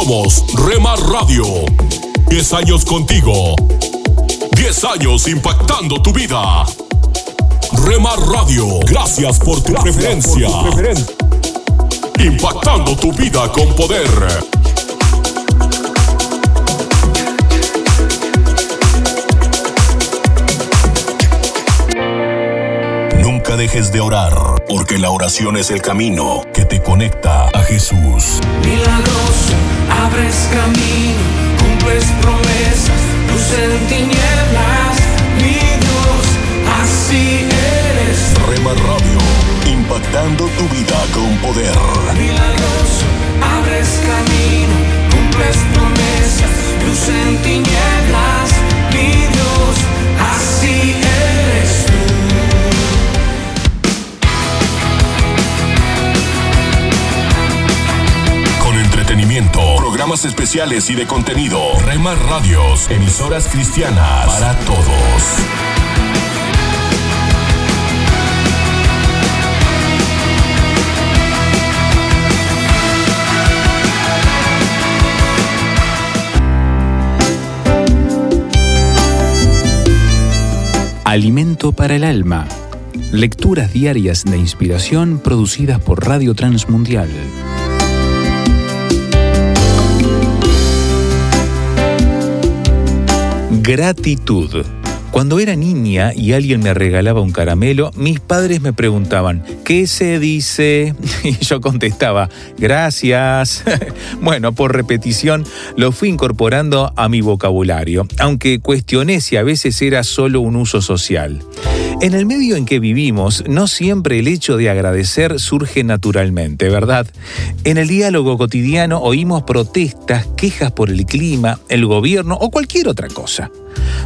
Somos Rema Radio. 10 años contigo. 10 años impactando tu vida. Rema Radio, gracias por tu preferencia. Impactando tu vida con poder. Nunca dejes de orar, porque la oración es el camino que te conecta Jesús. Milagroso, abres camino, cumples promesas, luz en tinieblas, mi Dios, así eres. Rema Radio, impactando tu vida con poder. Milagroso, abres camino, cumples promesas, luz en tinieblas, mi Dios, así eres programas especiales y de contenido. Rema Radios, emisoras cristianas para todos. Alimento para el alma. Lecturas diarias de inspiración producidas por Radio Transmundial. Gratitud. Cuando era niña y alguien me regalaba un caramelo, mis padres me preguntaban, ¿qué se dice? Y yo contestaba, gracias. bueno, por repetición lo fui incorporando a mi vocabulario, aunque cuestioné si a veces era solo un uso social. En el medio en que vivimos, no siempre el hecho de agradecer surge naturalmente, ¿verdad? En el diálogo cotidiano oímos protestas, quejas por el clima, el gobierno o cualquier otra cosa.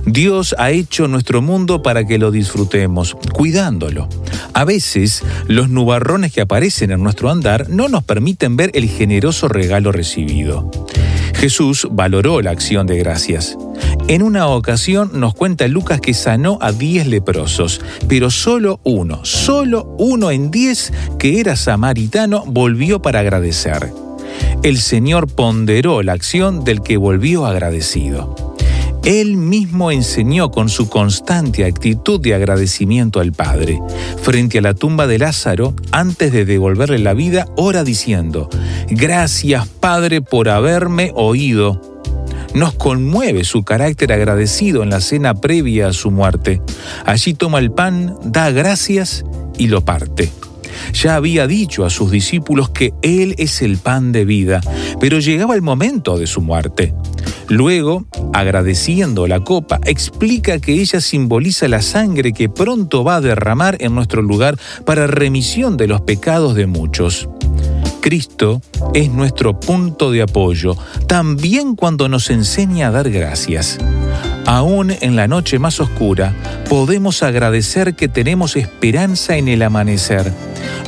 Dios ha hecho nuestro mundo para que lo disfrutemos, cuidándolo. A veces, los nubarrones que aparecen en nuestro andar no nos permiten ver el generoso regalo recibido. Jesús valoró la acción de gracias. En una ocasión nos cuenta Lucas que sanó a 10 leprosos, pero solo uno, solo uno en 10 que era samaritano volvió para agradecer. El Señor ponderó la acción del que volvió agradecido. Él mismo enseñó con su constante actitud de agradecimiento al Padre. Frente a la tumba de Lázaro, antes de devolverle la vida, ora diciendo, Gracias Padre por haberme oído. Nos conmueve su carácter agradecido en la cena previa a su muerte. Allí toma el pan, da gracias y lo parte. Ya había dicho a sus discípulos que Él es el pan de vida, pero llegaba el momento de su muerte. Luego, agradeciendo la copa, explica que ella simboliza la sangre que pronto va a derramar en nuestro lugar para remisión de los pecados de muchos. Cristo es nuestro punto de apoyo, también cuando nos enseña a dar gracias. Aún en la noche más oscura, podemos agradecer que tenemos esperanza en el amanecer.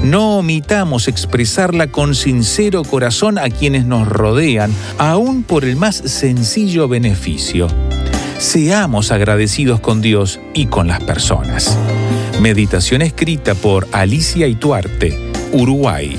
No omitamos expresarla con sincero corazón a quienes nos rodean, aún por el más sencillo beneficio. Seamos agradecidos con Dios y con las personas. Meditación escrita por Alicia Ituarte, Uruguay.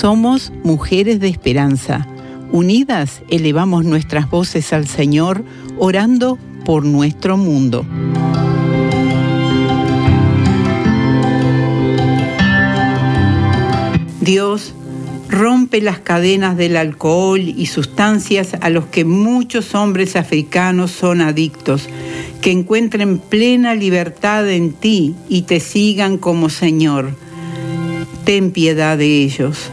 Somos mujeres de esperanza. Unidas elevamos nuestras voces al Señor, orando por nuestro mundo. Dios rompe las cadenas del alcohol y sustancias a los que muchos hombres africanos son adictos, que encuentren plena libertad en ti y te sigan como Señor. Ten piedad de ellos.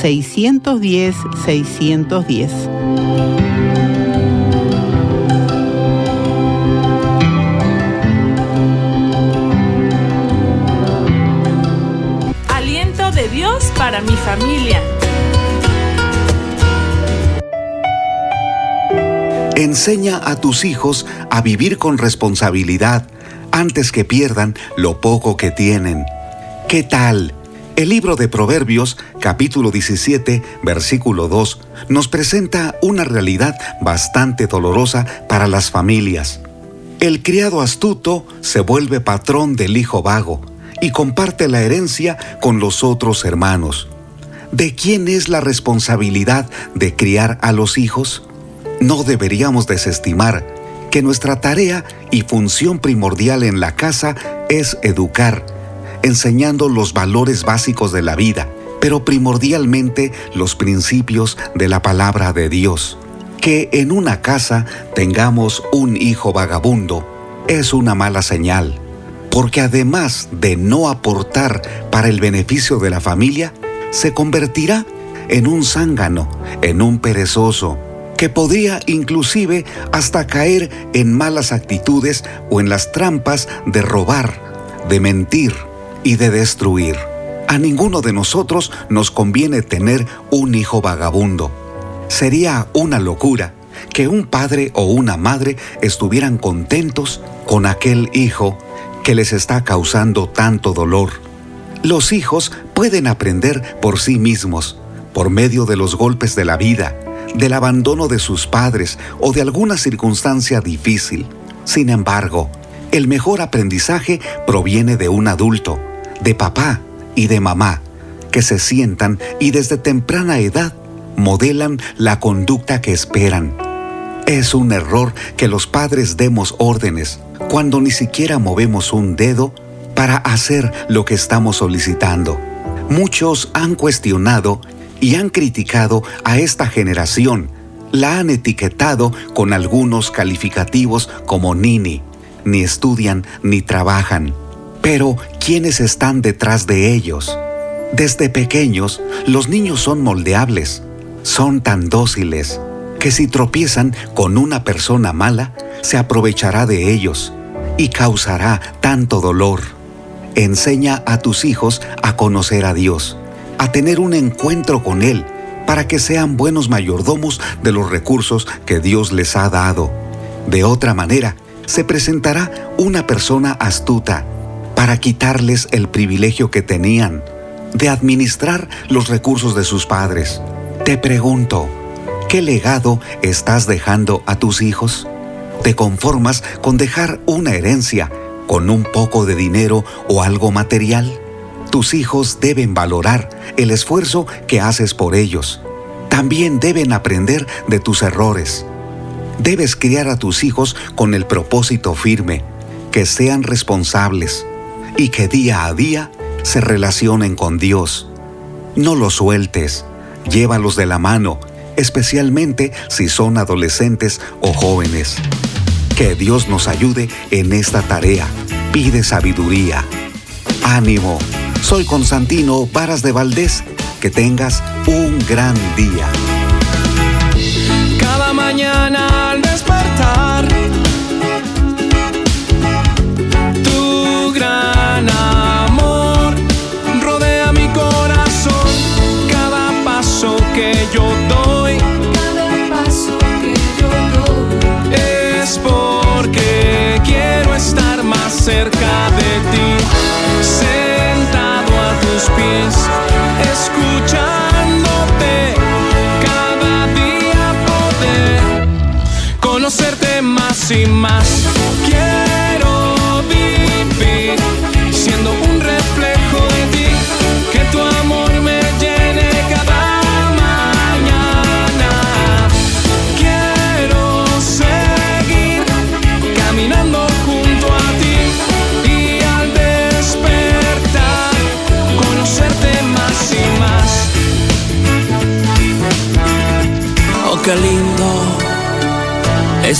610 610. Aliento de Dios para mi familia. Enseña a tus hijos a vivir con responsabilidad antes que pierdan lo poco que tienen. ¿Qué tal? El libro de Proverbios, capítulo 17, versículo 2, nos presenta una realidad bastante dolorosa para las familias. El criado astuto se vuelve patrón del hijo vago y comparte la herencia con los otros hermanos. ¿De quién es la responsabilidad de criar a los hijos? No deberíamos desestimar que nuestra tarea y función primordial en la casa es educar, enseñando los valores básicos de la vida, pero primordialmente los principios de la palabra de Dios. Que en una casa tengamos un hijo vagabundo es una mala señal, porque además de no aportar para el beneficio de la familia, se convertirá en un zángano, en un perezoso, que podría inclusive hasta caer en malas actitudes o en las trampas de robar, de mentir y de destruir. A ninguno de nosotros nos conviene tener un hijo vagabundo. Sería una locura que un padre o una madre estuvieran contentos con aquel hijo que les está causando tanto dolor. Los hijos pueden aprender por sí mismos, por medio de los golpes de la vida, del abandono de sus padres o de alguna circunstancia difícil. Sin embargo, el mejor aprendizaje proviene de un adulto, de papá y de mamá, que se sientan y desde temprana edad modelan la conducta que esperan. Es un error que los padres demos órdenes cuando ni siquiera movemos un dedo para hacer lo que estamos solicitando. Muchos han cuestionado y han criticado a esta generación. La han etiquetado con algunos calificativos como nini. Ni estudian ni trabajan. Pero, ¿quiénes están detrás de ellos? Desde pequeños, los niños son moldeables. Son tan dóciles que si tropiezan con una persona mala, se aprovechará de ellos y causará tanto dolor. Enseña a tus hijos a conocer a Dios a tener un encuentro con Él para que sean buenos mayordomos de los recursos que Dios les ha dado. De otra manera, se presentará una persona astuta para quitarles el privilegio que tenían de administrar los recursos de sus padres. Te pregunto, ¿qué legado estás dejando a tus hijos? ¿Te conformas con dejar una herencia con un poco de dinero o algo material? Tus hijos deben valorar el esfuerzo que haces por ellos. También deben aprender de tus errores. Debes criar a tus hijos con el propósito firme, que sean responsables y que día a día se relacionen con Dios. No los sueltes, llévalos de la mano, especialmente si son adolescentes o jóvenes. Que Dios nos ayude en esta tarea. Pide sabiduría. Ánimo soy Constantino Varas de Valdés. Que tengas un gran día. Cada mañana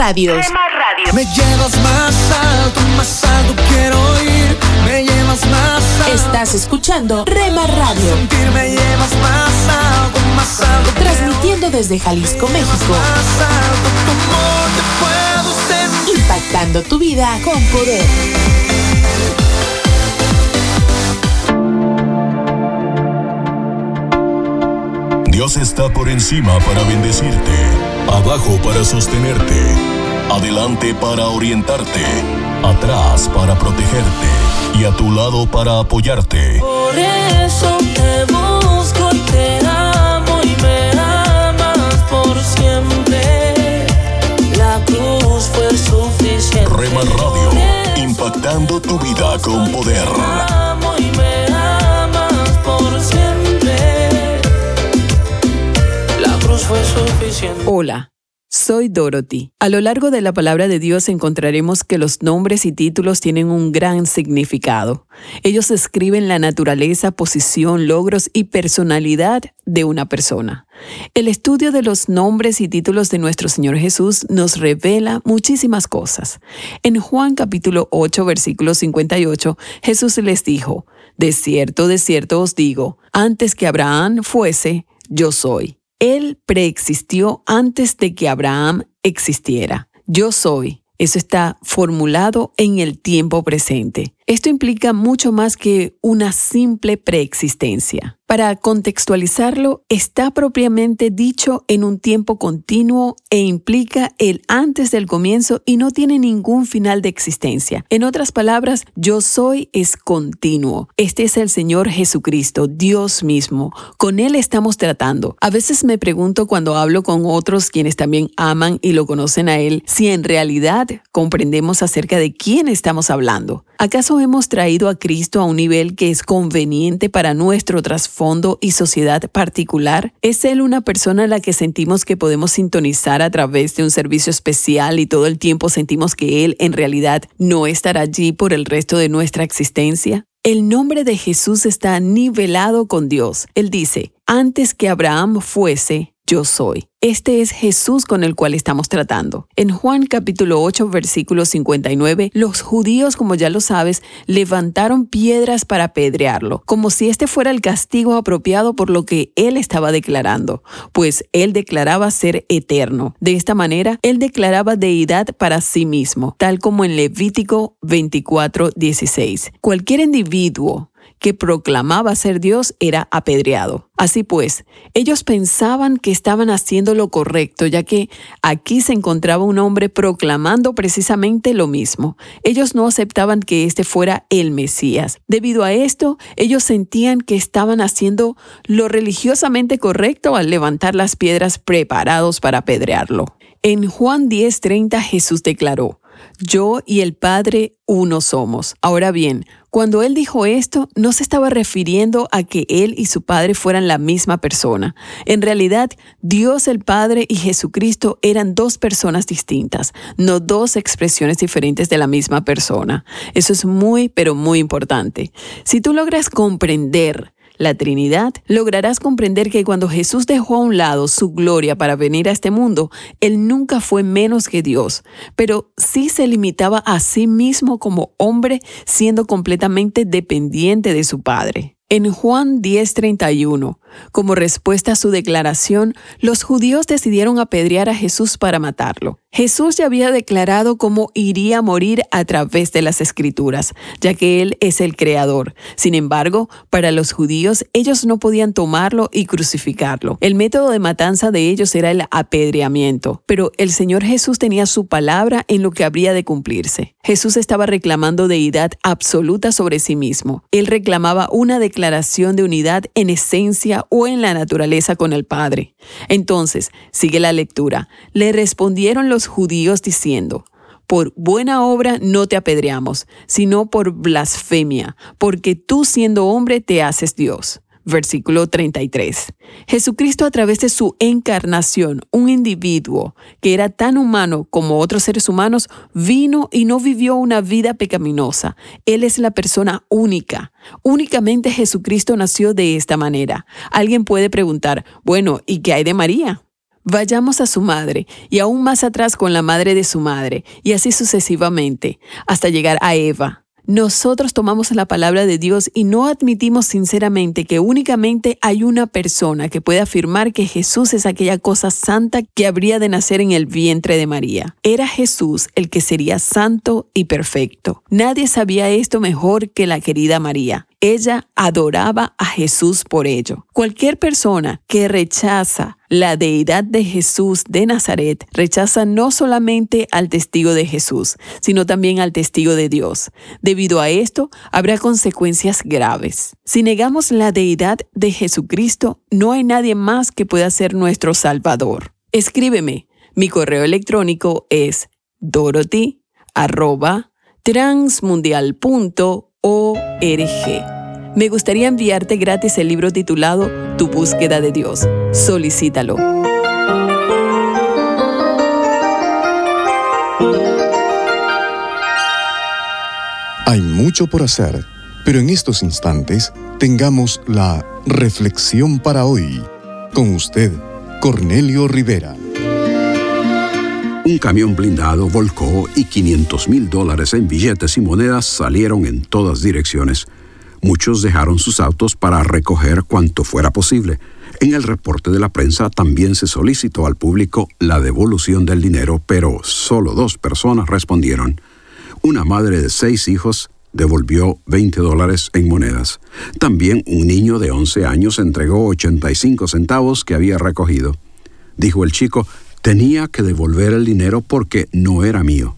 Rema Radios. Me llevas más alto, más alto quiero ir. Me llevas más alto. Estás escuchando Rema Radio, sentir, me llevas más alto, más alto. transmitiendo desde Jalisco, ir, México, Más alto, tu amor te puedo impactando tu vida con poder. Dios está por encima para bendecirte, abajo para sostenerte, adelante para orientarte, atrás para protegerte y a tu lado para apoyarte. Por eso te busco y te amo y me amas por siempre. La cruz fue suficiente. Rema Radio, impactando tu vida con poder. Te amo y me amas por siempre. Hola, soy Dorothy. A lo largo de la palabra de Dios encontraremos que los nombres y títulos tienen un gran significado. Ellos describen la naturaleza, posición, logros y personalidad de una persona. El estudio de los nombres y títulos de nuestro Señor Jesús nos revela muchísimas cosas. En Juan capítulo 8, versículo 58, Jesús les dijo, De cierto, de cierto os digo, antes que Abraham fuese, yo soy. Él preexistió antes de que Abraham existiera. Yo soy. Eso está formulado en el tiempo presente. Esto implica mucho más que una simple preexistencia. Para contextualizarlo, está propiamente dicho en un tiempo continuo e implica el antes del comienzo y no tiene ningún final de existencia. En otras palabras, yo soy es continuo. Este es el Señor Jesucristo, Dios mismo. Con Él estamos tratando. A veces me pregunto cuando hablo con otros quienes también aman y lo conocen a Él, si en realidad comprendemos acerca de quién estamos hablando. ¿Acaso hemos traído a Cristo a un nivel que es conveniente para nuestro trasfondo y sociedad particular? ¿Es Él una persona a la que sentimos que podemos sintonizar a través de un servicio especial y todo el tiempo sentimos que Él en realidad no estará allí por el resto de nuestra existencia? El nombre de Jesús está nivelado con Dios. Él dice, antes que Abraham fuese, yo soy. Este es Jesús con el cual estamos tratando. En Juan capítulo 8, versículo 59, los judíos, como ya lo sabes, levantaron piedras para apedrearlo, como si este fuera el castigo apropiado por lo que él estaba declarando, pues él declaraba ser eterno. De esta manera, él declaraba deidad para sí mismo, tal como en Levítico 24, 16. Cualquier individuo que proclamaba ser Dios era apedreado. Así pues, ellos pensaban que estaban haciendo lo correcto, ya que aquí se encontraba un hombre proclamando precisamente lo mismo. Ellos no aceptaban que este fuera el Mesías. Debido a esto, ellos sentían que estaban haciendo lo religiosamente correcto al levantar las piedras preparados para apedrearlo. En Juan 10:30 Jesús declaró, yo y el Padre uno somos. Ahora bien, cuando él dijo esto, no se estaba refiriendo a que él y su Padre fueran la misma persona. En realidad, Dios el Padre y Jesucristo eran dos personas distintas, no dos expresiones diferentes de la misma persona. Eso es muy, pero muy importante. Si tú logras comprender la Trinidad, lograrás comprender que cuando Jesús dejó a un lado su gloria para venir a este mundo, Él nunca fue menos que Dios, pero sí se limitaba a sí mismo como hombre, siendo completamente dependiente de su Padre. En Juan 10:31, como respuesta a su declaración, los judíos decidieron apedrear a Jesús para matarlo. Jesús ya había declarado cómo iría a morir a través de las escrituras, ya que Él es el Creador. Sin embargo, para los judíos, ellos no podían tomarlo y crucificarlo. El método de matanza de ellos era el apedreamiento, pero el Señor Jesús tenía su palabra en lo que habría de cumplirse. Jesús estaba reclamando deidad absoluta sobre sí mismo. Él reclamaba una declaración de unidad en esencia o en la naturaleza con el Padre. Entonces, sigue la lectura. Le respondieron los judíos diciendo, por buena obra no te apedreamos, sino por blasfemia, porque tú siendo hombre te haces Dios. Versículo 33. Jesucristo a través de su encarnación, un individuo que era tan humano como otros seres humanos, vino y no vivió una vida pecaminosa. Él es la persona única. Únicamente Jesucristo nació de esta manera. Alguien puede preguntar, bueno, ¿y qué hay de María? Vayamos a su madre y aún más atrás con la madre de su madre y así sucesivamente hasta llegar a Eva. Nosotros tomamos la palabra de Dios y no admitimos sinceramente que únicamente hay una persona que puede afirmar que Jesús es aquella cosa santa que habría de nacer en el vientre de María. Era Jesús el que sería santo y perfecto. Nadie sabía esto mejor que la querida María. Ella adoraba a Jesús por ello. Cualquier persona que rechaza la deidad de Jesús de Nazaret rechaza no solamente al testigo de Jesús, sino también al testigo de Dios. Debido a esto, habrá consecuencias graves. Si negamos la deidad de Jesucristo, no hay nadie más que pueda ser nuestro Salvador. Escríbeme. Mi correo electrónico es dorothy@transmundial.org ORG. Me gustaría enviarte gratis el libro titulado Tu búsqueda de Dios. Solicítalo. Hay mucho por hacer, pero en estos instantes tengamos la reflexión para hoy. Con usted, Cornelio Rivera. Un camión blindado volcó y 500 mil dólares en billetes y monedas salieron en todas direcciones. Muchos dejaron sus autos para recoger cuanto fuera posible. En el reporte de la prensa también se solicitó al público la devolución del dinero, pero solo dos personas respondieron. Una madre de seis hijos devolvió 20 dólares en monedas. También un niño de 11 años entregó 85 centavos que había recogido. Dijo el chico, Tenía que devolver el dinero porque no era mío.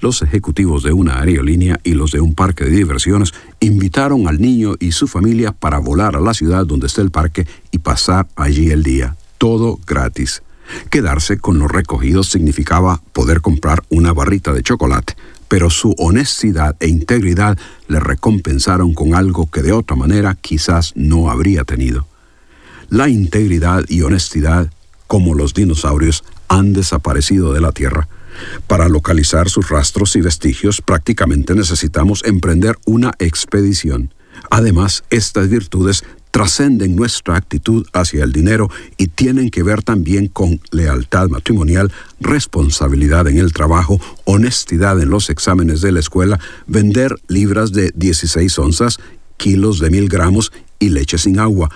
Los ejecutivos de una aerolínea y los de un parque de diversiones invitaron al niño y su familia para volar a la ciudad donde está el parque y pasar allí el día. Todo gratis. Quedarse con los recogidos significaba poder comprar una barrita de chocolate, pero su honestidad e integridad le recompensaron con algo que de otra manera quizás no habría tenido. La integridad y honestidad, como los dinosaurios, han desaparecido de la Tierra. Para localizar sus rastros y vestigios prácticamente necesitamos emprender una expedición. Además, estas virtudes trascenden nuestra actitud hacia el dinero y tienen que ver también con lealtad matrimonial, responsabilidad en el trabajo, honestidad en los exámenes de la escuela, vender libras de 16 onzas, kilos de mil gramos y leche sin agua,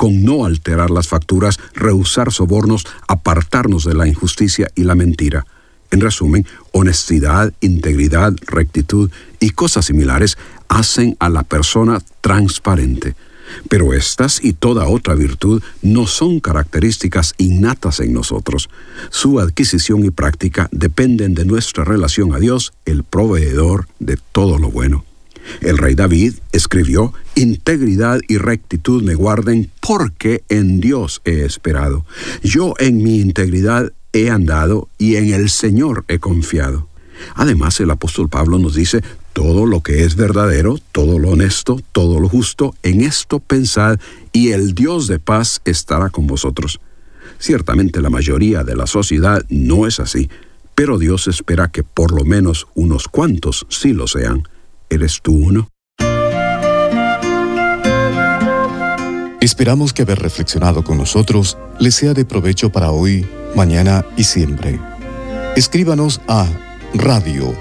con no alterar las facturas, rehusar sobornos, apartarnos de la injusticia y la mentira. En resumen, honestidad, integridad, rectitud y cosas similares hacen a la persona transparente. Pero estas y toda otra virtud no son características innatas en nosotros. Su adquisición y práctica dependen de nuestra relación a Dios, el proveedor de todo lo bueno. El rey David escribió, Integridad y rectitud me guarden porque en Dios he esperado. Yo en mi integridad he andado y en el Señor he confiado. Además, el apóstol Pablo nos dice, todo lo que es verdadero, todo lo honesto, todo lo justo, en esto pensad, y el Dios de paz estará con vosotros. Ciertamente la mayoría de la sociedad no es así, pero Dios espera que por lo menos unos cuantos sí lo sean. ¿Eres tú uno? Esperamos que haber reflexionado con nosotros le sea de provecho para hoy, mañana y siempre. Escríbanos a radio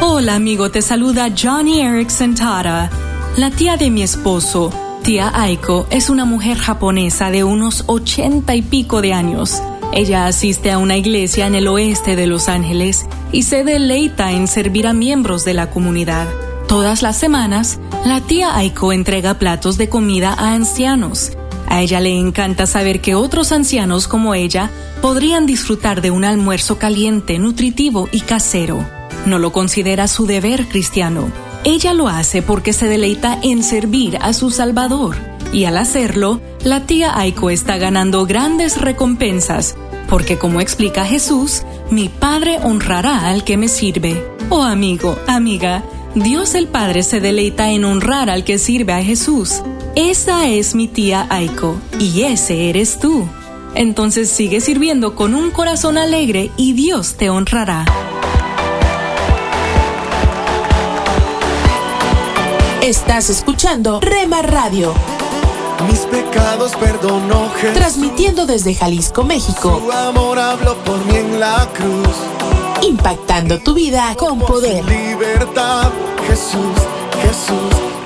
Hola amigo, te saluda Johnny Erickson Tara. La tía de mi esposo, tía Aiko, es una mujer japonesa de unos ochenta y pico de años. Ella asiste a una iglesia en el oeste de Los Ángeles y se deleita en servir a miembros de la comunidad. Todas las semanas, la tía Aiko entrega platos de comida a ancianos. A ella le encanta saber que otros ancianos como ella podrían disfrutar de un almuerzo caliente, nutritivo y casero. No lo considera su deber cristiano. Ella lo hace porque se deleita en servir a su Salvador. Y al hacerlo, la tía Aiko está ganando grandes recompensas, porque como explica Jesús, mi Padre honrará al que me sirve. Oh amigo, amiga, Dios el Padre se deleita en honrar al que sirve a Jesús. Esa es mi tía Aiko y ese eres tú. Entonces sigue sirviendo con un corazón alegre y Dios te honrará. Estás escuchando Rema Radio. Mis pecados perdonó Jesús. Transmitiendo desde Jalisco, México. Su amor habló por mí en la cruz. Impactando tu vida con poder. Libertad, Jesús, Jesús.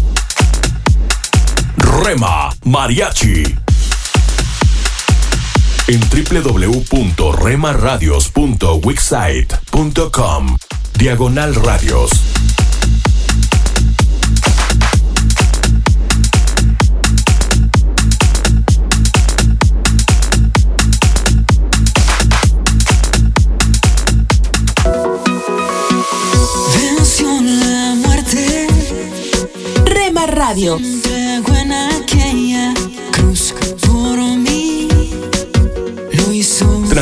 Rema Mariachi en www.remaradios.wixsite.com Diagonal Radios. La muerte. Rema Radio.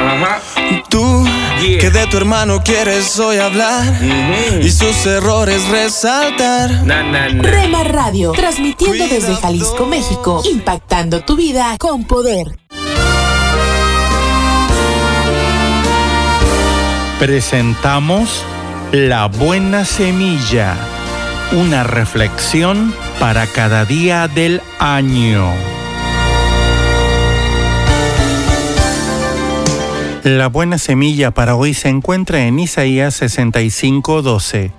Ajá. Tú Yeah. que de tu hermano quieres hoy hablar y sus errores resaltar. Na, na, na. Rema Radio. Transmitiendo desde. Jalisco, México. Impactando tu vida con poder. Presentamos La Buena Semilla, una reflexión para cada día del año. La buena semilla para hoy se encuentra en Isaías 65:12.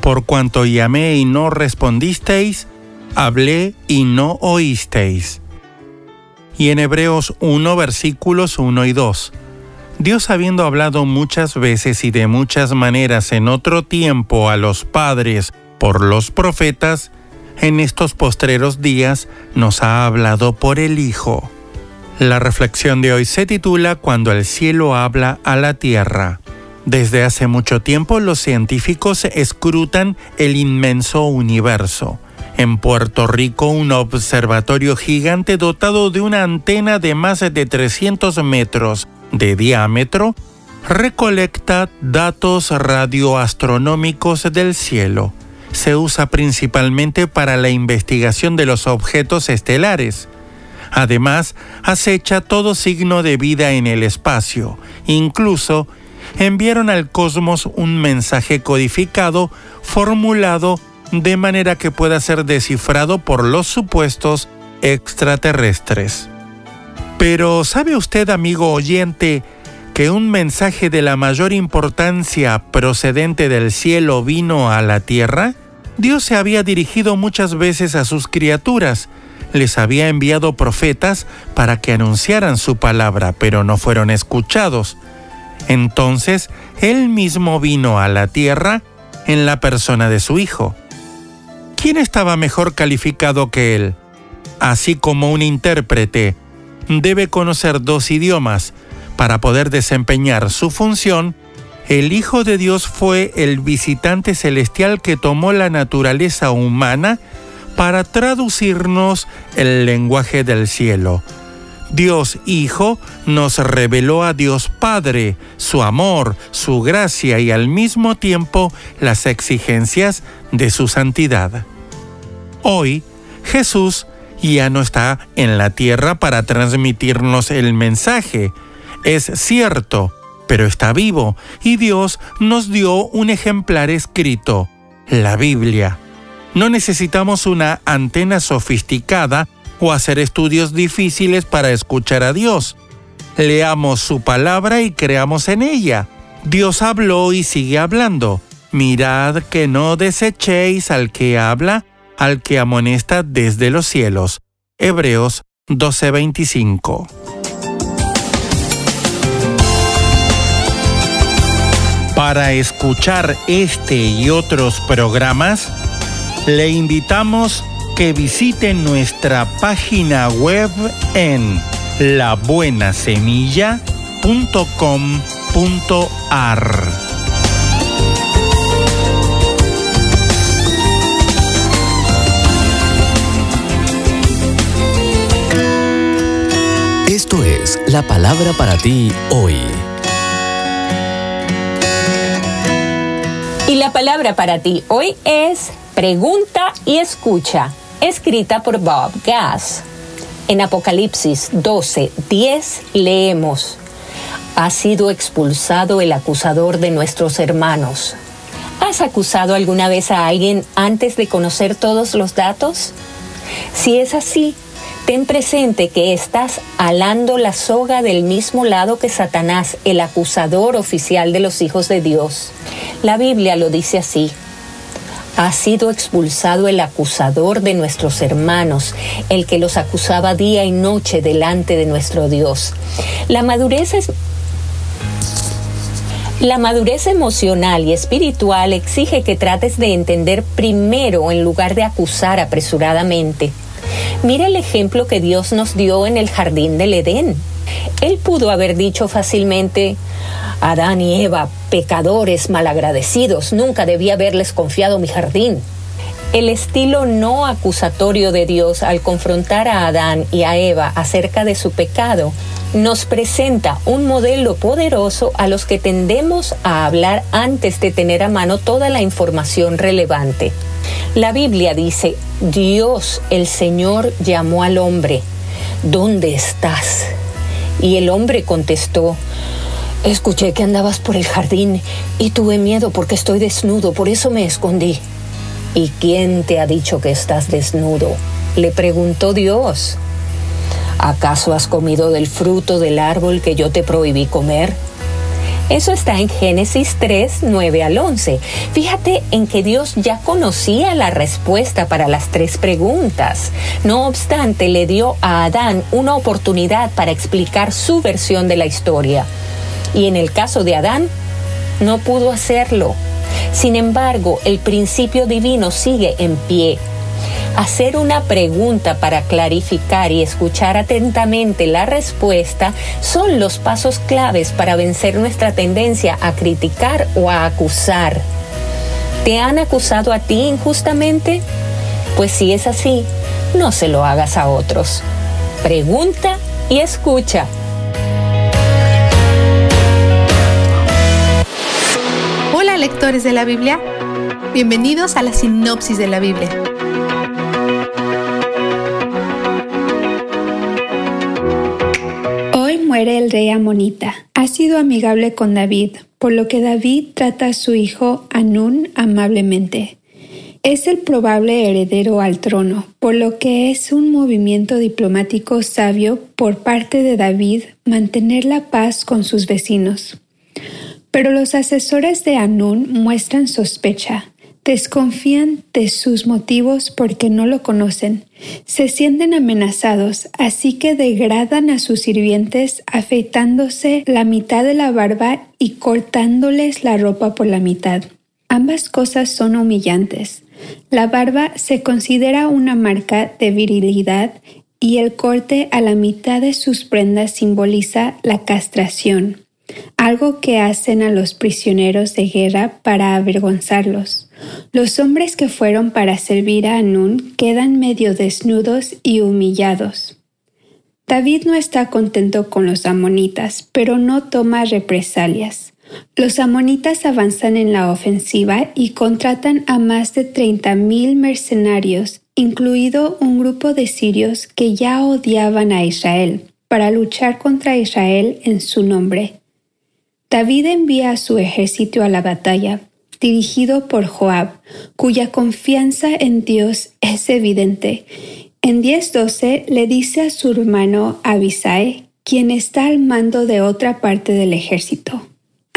Por cuanto llamé y no respondisteis, hablé y no oísteis. Y en Hebreos 1 versículos 1 y 2. Dios habiendo hablado muchas veces y de muchas maneras en otro tiempo a los padres por los profetas, en estos postreros días nos ha hablado por el Hijo. La reflexión de hoy se titula Cuando el cielo habla a la tierra. Desde hace mucho tiempo los científicos escrutan el inmenso universo. En Puerto Rico, un observatorio gigante dotado de una antena de más de 300 metros de diámetro recolecta datos radioastronómicos del cielo. Se usa principalmente para la investigación de los objetos estelares. Además, acecha todo signo de vida en el espacio. Incluso, enviaron al cosmos un mensaje codificado formulado de manera que pueda ser descifrado por los supuestos extraterrestres. Pero ¿sabe usted, amigo oyente, que un mensaje de la mayor importancia procedente del cielo vino a la tierra? Dios se había dirigido muchas veces a sus criaturas, les había enviado profetas para que anunciaran su palabra, pero no fueron escuchados. Entonces, Él mismo vino a la tierra en la persona de su Hijo. ¿Quién estaba mejor calificado que Él? Así como un intérprete debe conocer dos idiomas para poder desempeñar su función, el Hijo de Dios fue el visitante celestial que tomó la naturaleza humana para traducirnos el lenguaje del cielo. Dios Hijo nos reveló a Dios Padre, su amor, su gracia y al mismo tiempo las exigencias de su santidad. Hoy, Jesús ya no está en la tierra para transmitirnos el mensaje. Es cierto, pero está vivo y Dios nos dio un ejemplar escrito, la Biblia. No necesitamos una antena sofisticada o hacer estudios difíciles para escuchar a Dios. Leamos su palabra y creamos en ella. Dios habló y sigue hablando. Mirad que no desechéis al que habla, al que amonesta desde los cielos. Hebreos 12:25. Para escuchar este y otros programas, le invitamos que visite nuestra página web en labuenasemilla.com.ar. Esto es la palabra para ti hoy. Y la palabra para ti hoy es Pregunta y escucha, escrita por Bob Gass. En Apocalipsis 12, 10 leemos, Ha sido expulsado el acusador de nuestros hermanos. ¿Has acusado alguna vez a alguien antes de conocer todos los datos? Si es así, ten presente que estás alando la soga del mismo lado que Satanás, el acusador oficial de los hijos de Dios. La Biblia lo dice así ha sido expulsado el acusador de nuestros hermanos, el que los acusaba día y noche delante de nuestro Dios. La madurez es la madurez emocional y espiritual exige que trates de entender primero en lugar de acusar apresuradamente. Mira el ejemplo que Dios nos dio en el jardín del Edén. Él pudo haber dicho fácilmente, Adán y Eva, pecadores malagradecidos, nunca debía haberles confiado mi jardín. El estilo no acusatorio de Dios al confrontar a Adán y a Eva acerca de su pecado nos presenta un modelo poderoso a los que tendemos a hablar antes de tener a mano toda la información relevante. La Biblia dice, Dios el Señor llamó al hombre, ¿dónde estás? Y el hombre contestó, Escuché que andabas por el jardín y tuve miedo porque estoy desnudo, por eso me escondí. ¿Y quién te ha dicho que estás desnudo? Le preguntó Dios. ¿Acaso has comido del fruto del árbol que yo te prohibí comer? Eso está en Génesis 3, 9 al 11. Fíjate en que Dios ya conocía la respuesta para las tres preguntas. No obstante, le dio a Adán una oportunidad para explicar su versión de la historia. Y en el caso de Adán, no pudo hacerlo. Sin embargo, el principio divino sigue en pie. Hacer una pregunta para clarificar y escuchar atentamente la respuesta son los pasos claves para vencer nuestra tendencia a criticar o a acusar. ¿Te han acusado a ti injustamente? Pues si es así, no se lo hagas a otros. Pregunta y escucha. lectores de la Biblia, bienvenidos a la sinopsis de la Biblia. Rey. Ha sido amigable con David, por lo que David trata a su hijo Anún amablemente. Es el probable heredero al trono, por lo que es un movimiento diplomático sabio por parte de David mantener la paz con sus vecinos. Pero los asesores de Anún muestran sospecha, desconfían de sus motivos porque no lo conocen, se sienten amenazados, así que degradan a sus sirvientes afeitándose la mitad de la barba y cortándoles la ropa por la mitad. Ambas cosas son humillantes. La barba se considera una marca de virilidad y el corte a la mitad de sus prendas simboliza la castración, algo que hacen a los prisioneros de guerra para avergonzarlos. Los hombres que fueron para servir a Anún quedan medio desnudos y humillados. David no está contento con los amonitas, pero no toma represalias. Los amonitas avanzan en la ofensiva y contratan a más de 30.000 mercenarios, incluido un grupo de sirios que ya odiaban a Israel, para luchar contra Israel en su nombre. David envía a su ejército a la batalla, dirigido por Joab, cuya confianza en Dios es evidente. En 10.12 le dice a su hermano Abisai, quien está al mando de otra parte del ejército.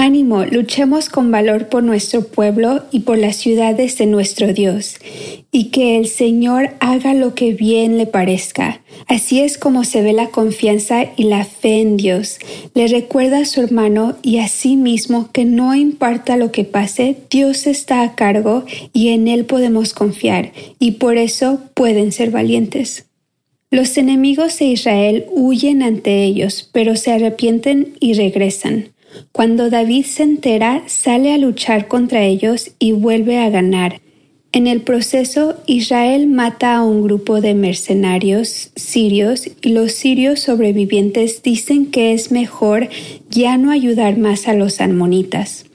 Ánimo, luchemos con valor por nuestro pueblo y por las ciudades de nuestro Dios, y que el Señor haga lo que bien le parezca. Así es como se ve la confianza y la fe en Dios. Le recuerda a su hermano y a sí mismo que no importa lo que pase, Dios está a cargo y en Él podemos confiar, y por eso pueden ser valientes. Los enemigos de Israel huyen ante ellos, pero se arrepienten y regresan. Cuando David se entera, sale a luchar contra ellos y vuelve a ganar. En el proceso, Israel mata a un grupo de mercenarios sirios y los sirios sobrevivientes dicen que es mejor ya no ayudar más a los armonitas.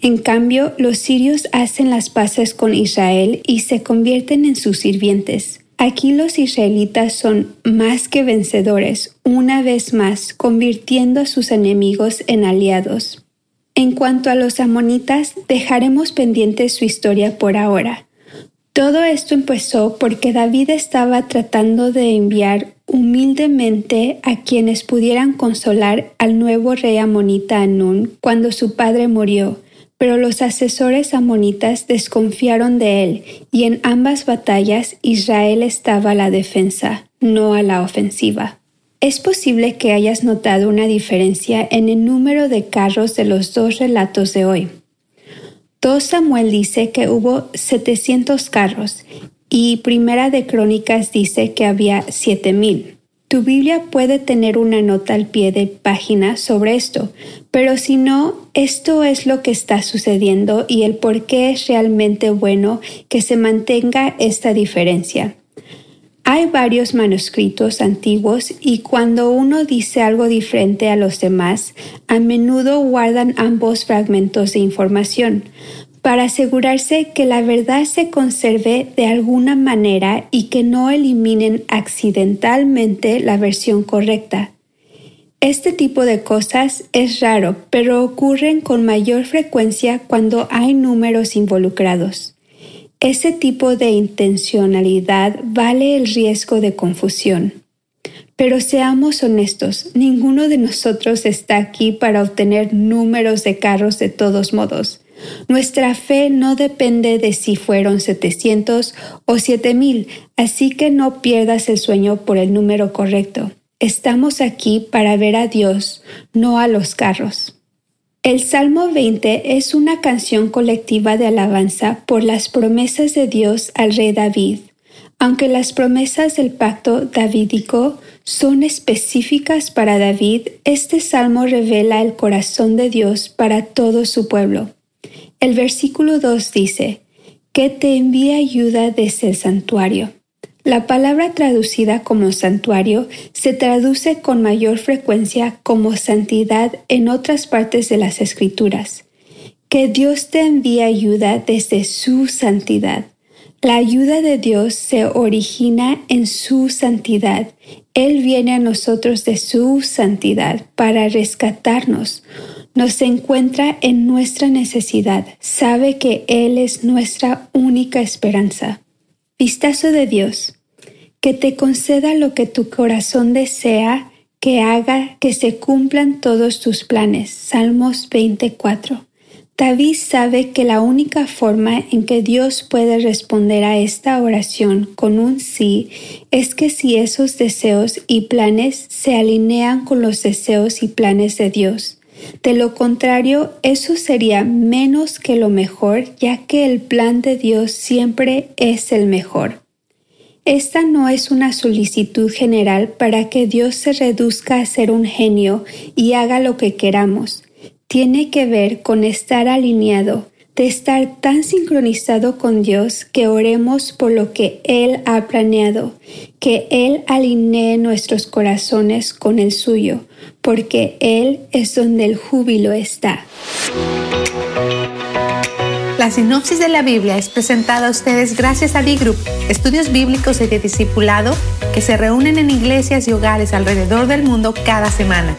En cambio, los sirios hacen las paces con Israel y se convierten en sus sirvientes. Aquí los israelitas son más que vencedores, una vez más, convirtiendo a sus enemigos en aliados. En cuanto a los amonitas, dejaremos pendiente su historia por ahora. Todo esto empezó porque David estaba tratando de enviar humildemente a quienes pudieran consolar al nuevo rey amonita Anún cuando su padre murió, pero los asesores amonitas desconfiaron de él, y en ambas batallas Israel estaba a la defensa, no a la ofensiva. Es posible que hayas notado una diferencia en el número de carros de los dos relatos de hoy. 2 Samuel dice que hubo 700 carros y Primera de Crónicas dice que había 7000. Tu Biblia puede tener una nota al pie de página sobre esto, pero si no, esto es lo que está sucediendo y el por qué es realmente bueno que se mantenga esta diferencia. Hay varios manuscritos antiguos y cuando uno dice algo diferente a los demás, a menudo guardan ambos fragmentos de información, para asegurarse que la verdad se conserve de alguna manera y que no eliminen accidentalmente la versión correcta. Este tipo de cosas es raro, pero ocurren con mayor frecuencia cuando hay números involucrados. Ese tipo de intencionalidad vale el riesgo de confusión. Pero seamos honestos, ninguno de nosotros está aquí para obtener números de carros de todos modos. Nuestra fe no depende de si fueron 700 o 7000, así que no pierdas el sueño por el número correcto. Estamos aquí para ver a Dios, no a los carros. El Salmo 20 es una canción colectiva de alabanza por las promesas de Dios al rey David. Aunque las promesas del pacto davídico son específicas para David, este salmo revela el corazón de Dios para todo su pueblo. El versículo 2 dice, que te envía ayuda desde el santuario. La palabra traducida como santuario se traduce con mayor frecuencia como santidad en otras partes de las escrituras. Que Dios te envía ayuda desde su santidad. La ayuda de Dios se origina en su santidad. Él viene a nosotros de su santidad para rescatarnos. Nos encuentra en nuestra necesidad. Sabe que Él es nuestra única esperanza. Vistazo de Dios. Que te conceda lo que tu corazón desea, que haga que se cumplan todos tus planes. Salmos 24. David sabe que la única forma en que Dios puede responder a esta oración con un sí es que si esos deseos y planes se alinean con los deseos y planes de Dios. De lo contrario, eso sería menos que lo mejor, ya que el plan de Dios siempre es el mejor. Esta no es una solicitud general para que Dios se reduzca a ser un genio y haga lo que queramos tiene que ver con estar alineado, de estar tan sincronizado con Dios que oremos por lo que Él ha planeado, que Él alinee nuestros corazones con el suyo, porque Él es donde el júbilo está. La sinopsis de la Biblia es presentada a ustedes gracias a B-Group, estudios bíblicos y de discipulado que se reúnen en iglesias y hogares alrededor del mundo cada semana.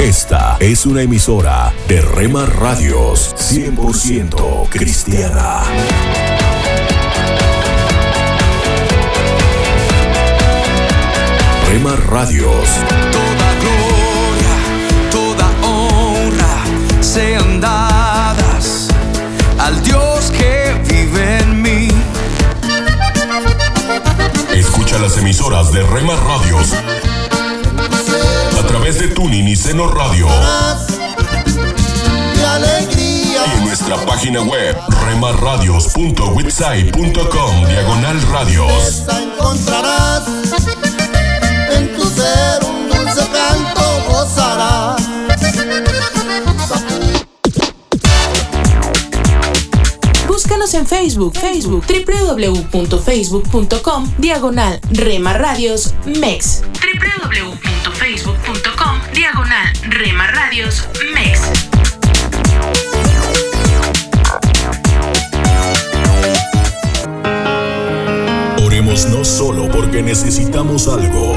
Esta es una emisora de Rema Radios 100% cristiana. Rema Radios. Toda gloria, toda honra sean dadas al Dios que vive en mí. Escucha las emisoras de Rema Radios a través de Tuning y Seno Radio. Y en nuestra página web remarradios.witsai.com diagonal radios. encontrarás ser un dulce canto gozarás. Búscanos en Facebook, Facebook, www.facebook.com, diagonal Rema Radios MEX. www.facebook.com, diagonal Rema Radios MEX. Oremos no solo porque necesitamos algo,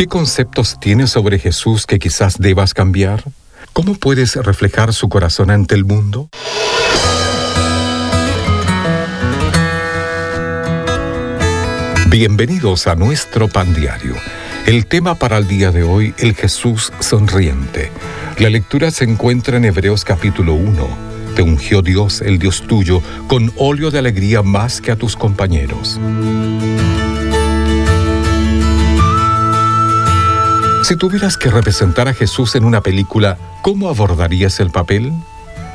¿Qué conceptos tienes sobre Jesús que quizás debas cambiar? ¿Cómo puedes reflejar su corazón ante el mundo? Bienvenidos a nuestro pan diario. El tema para el día de hoy, el Jesús sonriente. La lectura se encuentra en Hebreos capítulo 1. Te ungió Dios, el Dios tuyo, con óleo de alegría más que a tus compañeros. Si tuvieras que representar a Jesús en una película, ¿cómo abordarías el papel?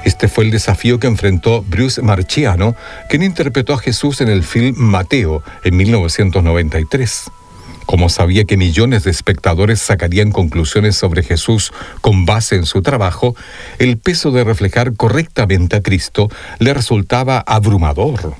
Este fue el desafío que enfrentó Bruce Marchiano, quien interpretó a Jesús en el film Mateo en 1993. Como sabía que millones de espectadores sacarían conclusiones sobre Jesús con base en su trabajo, el peso de reflejar correctamente a Cristo le resultaba abrumador.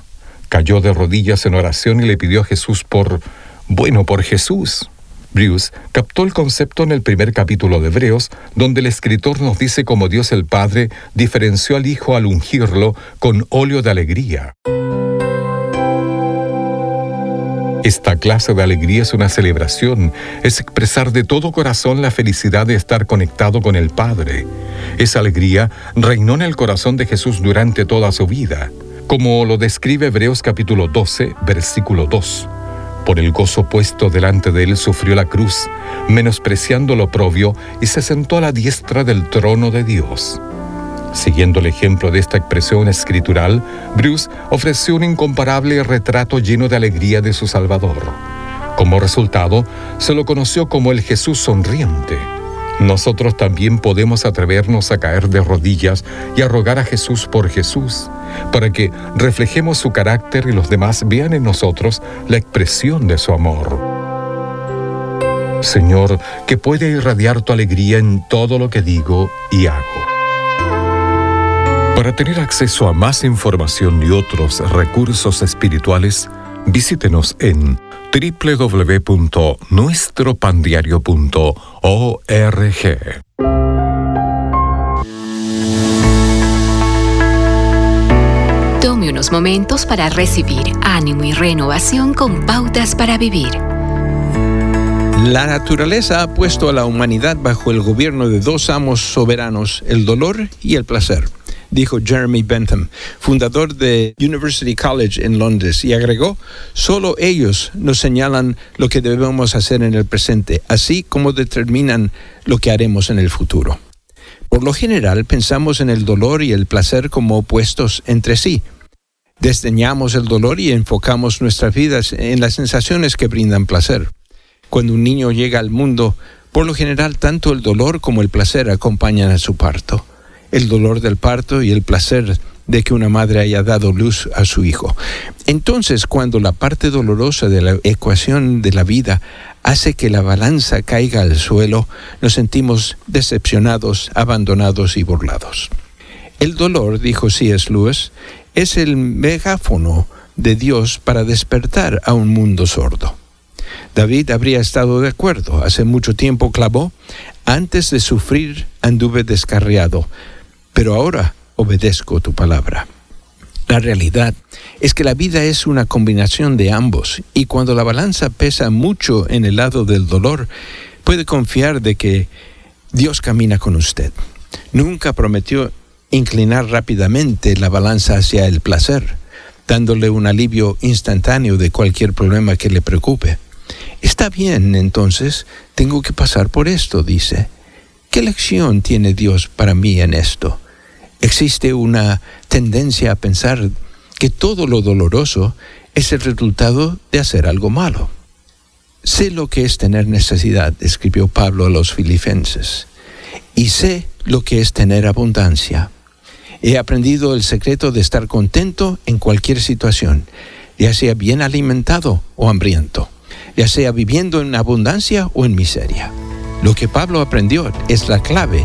Cayó de rodillas en oración y le pidió a Jesús por, bueno, por Jesús. Bruce captó el concepto en el primer capítulo de Hebreos, donde el escritor nos dice cómo Dios el Padre diferenció al Hijo al ungirlo con óleo de alegría. Esta clase de alegría es una celebración, es expresar de todo corazón la felicidad de estar conectado con el Padre. Esa alegría reinó en el corazón de Jesús durante toda su vida, como lo describe Hebreos capítulo 12, versículo 2. Por el gozo puesto delante de él sufrió la cruz, menospreciando lo oprobio, y se sentó a la diestra del trono de Dios. Siguiendo el ejemplo de esta expresión escritural, Bruce ofreció un incomparable retrato lleno de alegría de su Salvador. Como resultado, se lo conoció como el Jesús sonriente. Nosotros también podemos atrevernos a caer de rodillas y a rogar a Jesús por Jesús. para que reflejemos su carácter y los demás vean en nosotros la expresión de su amor. Señor, que pueda irradiar tu alegría en todo lo que digo y hago. Para tener acceso a más información y otros recursos espirituales, visítenos en www.nuestropandiario.org. Tome unos momentos para recibir ánimo y renovación con pautas para vivir. La naturaleza ha puesto a la humanidad bajo el gobierno de dos amos soberanos, el dolor y el placer dijo Jeremy Bentham, fundador de University College en Londres, y agregó, solo ellos nos señalan lo que debemos hacer en el presente, así como determinan lo que haremos en el futuro. Por lo general pensamos en el dolor y el placer como opuestos entre sí. Desdeñamos el dolor y enfocamos nuestras vidas en las sensaciones que brindan placer. Cuando un niño llega al mundo, por lo general tanto el dolor como el placer acompañan a su parto. El dolor del parto y el placer de que una madre haya dado luz a su hijo. Entonces, cuando la parte dolorosa de la ecuación de la vida hace que la balanza caiga al suelo, nos sentimos decepcionados, abandonados y burlados. El dolor, dijo C.S. Lewis, es el megáfono de Dios para despertar a un mundo sordo. David habría estado de acuerdo. Hace mucho tiempo clavó, antes de sufrir anduve descarriado, pero ahora obedezco tu palabra. La realidad es que la vida es una combinación de ambos y cuando la balanza pesa mucho en el lado del dolor, puede confiar de que Dios camina con usted. Nunca prometió inclinar rápidamente la balanza hacia el placer, dándole un alivio instantáneo de cualquier problema que le preocupe. Está bien, entonces, tengo que pasar por esto, dice. ¿Qué lección tiene Dios para mí en esto? Existe una tendencia a pensar que todo lo doloroso es el resultado de hacer algo malo. Sé lo que es tener necesidad, escribió Pablo a los filipenses, y sé lo que es tener abundancia. He aprendido el secreto de estar contento en cualquier situación, ya sea bien alimentado o hambriento, ya sea viviendo en abundancia o en miseria. Lo que Pablo aprendió es la clave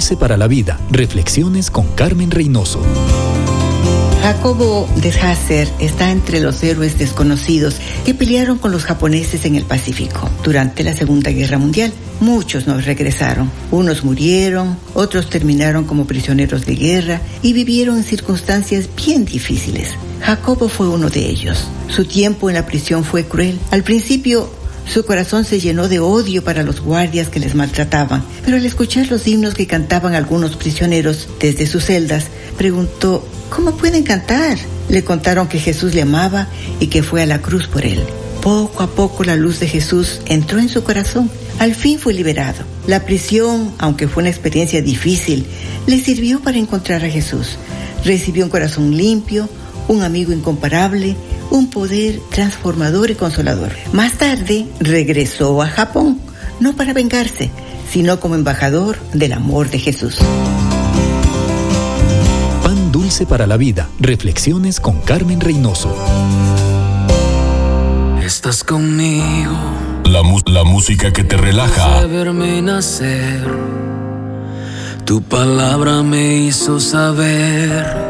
Dulce para la vida. Reflexiones con Carmen Reynoso. Jacobo de Hasser está entre los héroes desconocidos que pelearon con los japoneses en el Pacífico durante la Segunda Guerra Mundial. Muchos no regresaron. Unos murieron, otros terminaron como prisioneros de guerra y vivieron en circunstancias bien difíciles. Jacobo fue uno de ellos. Su tiempo en la prisión fue cruel. Al principio su corazón se llenó de odio para los guardias que les maltrataban, pero al escuchar los himnos que cantaban algunos prisioneros desde sus celdas, preguntó, ¿cómo pueden cantar? Le contaron que Jesús le amaba y que fue a la cruz por él. Poco a poco la luz de Jesús entró en su corazón. Al fin fue liberado. La prisión, aunque fue una experiencia difícil, le sirvió para encontrar a Jesús. Recibió un corazón limpio, un amigo incomparable, un poder transformador y consolador. Más tarde regresó a Japón, no para vengarse, sino como embajador del amor de Jesús. Pan dulce para la vida. Reflexiones con Carmen Reynoso. Estás conmigo. La, música que te relaja. De verme nacer. Tu palabra me hizo saber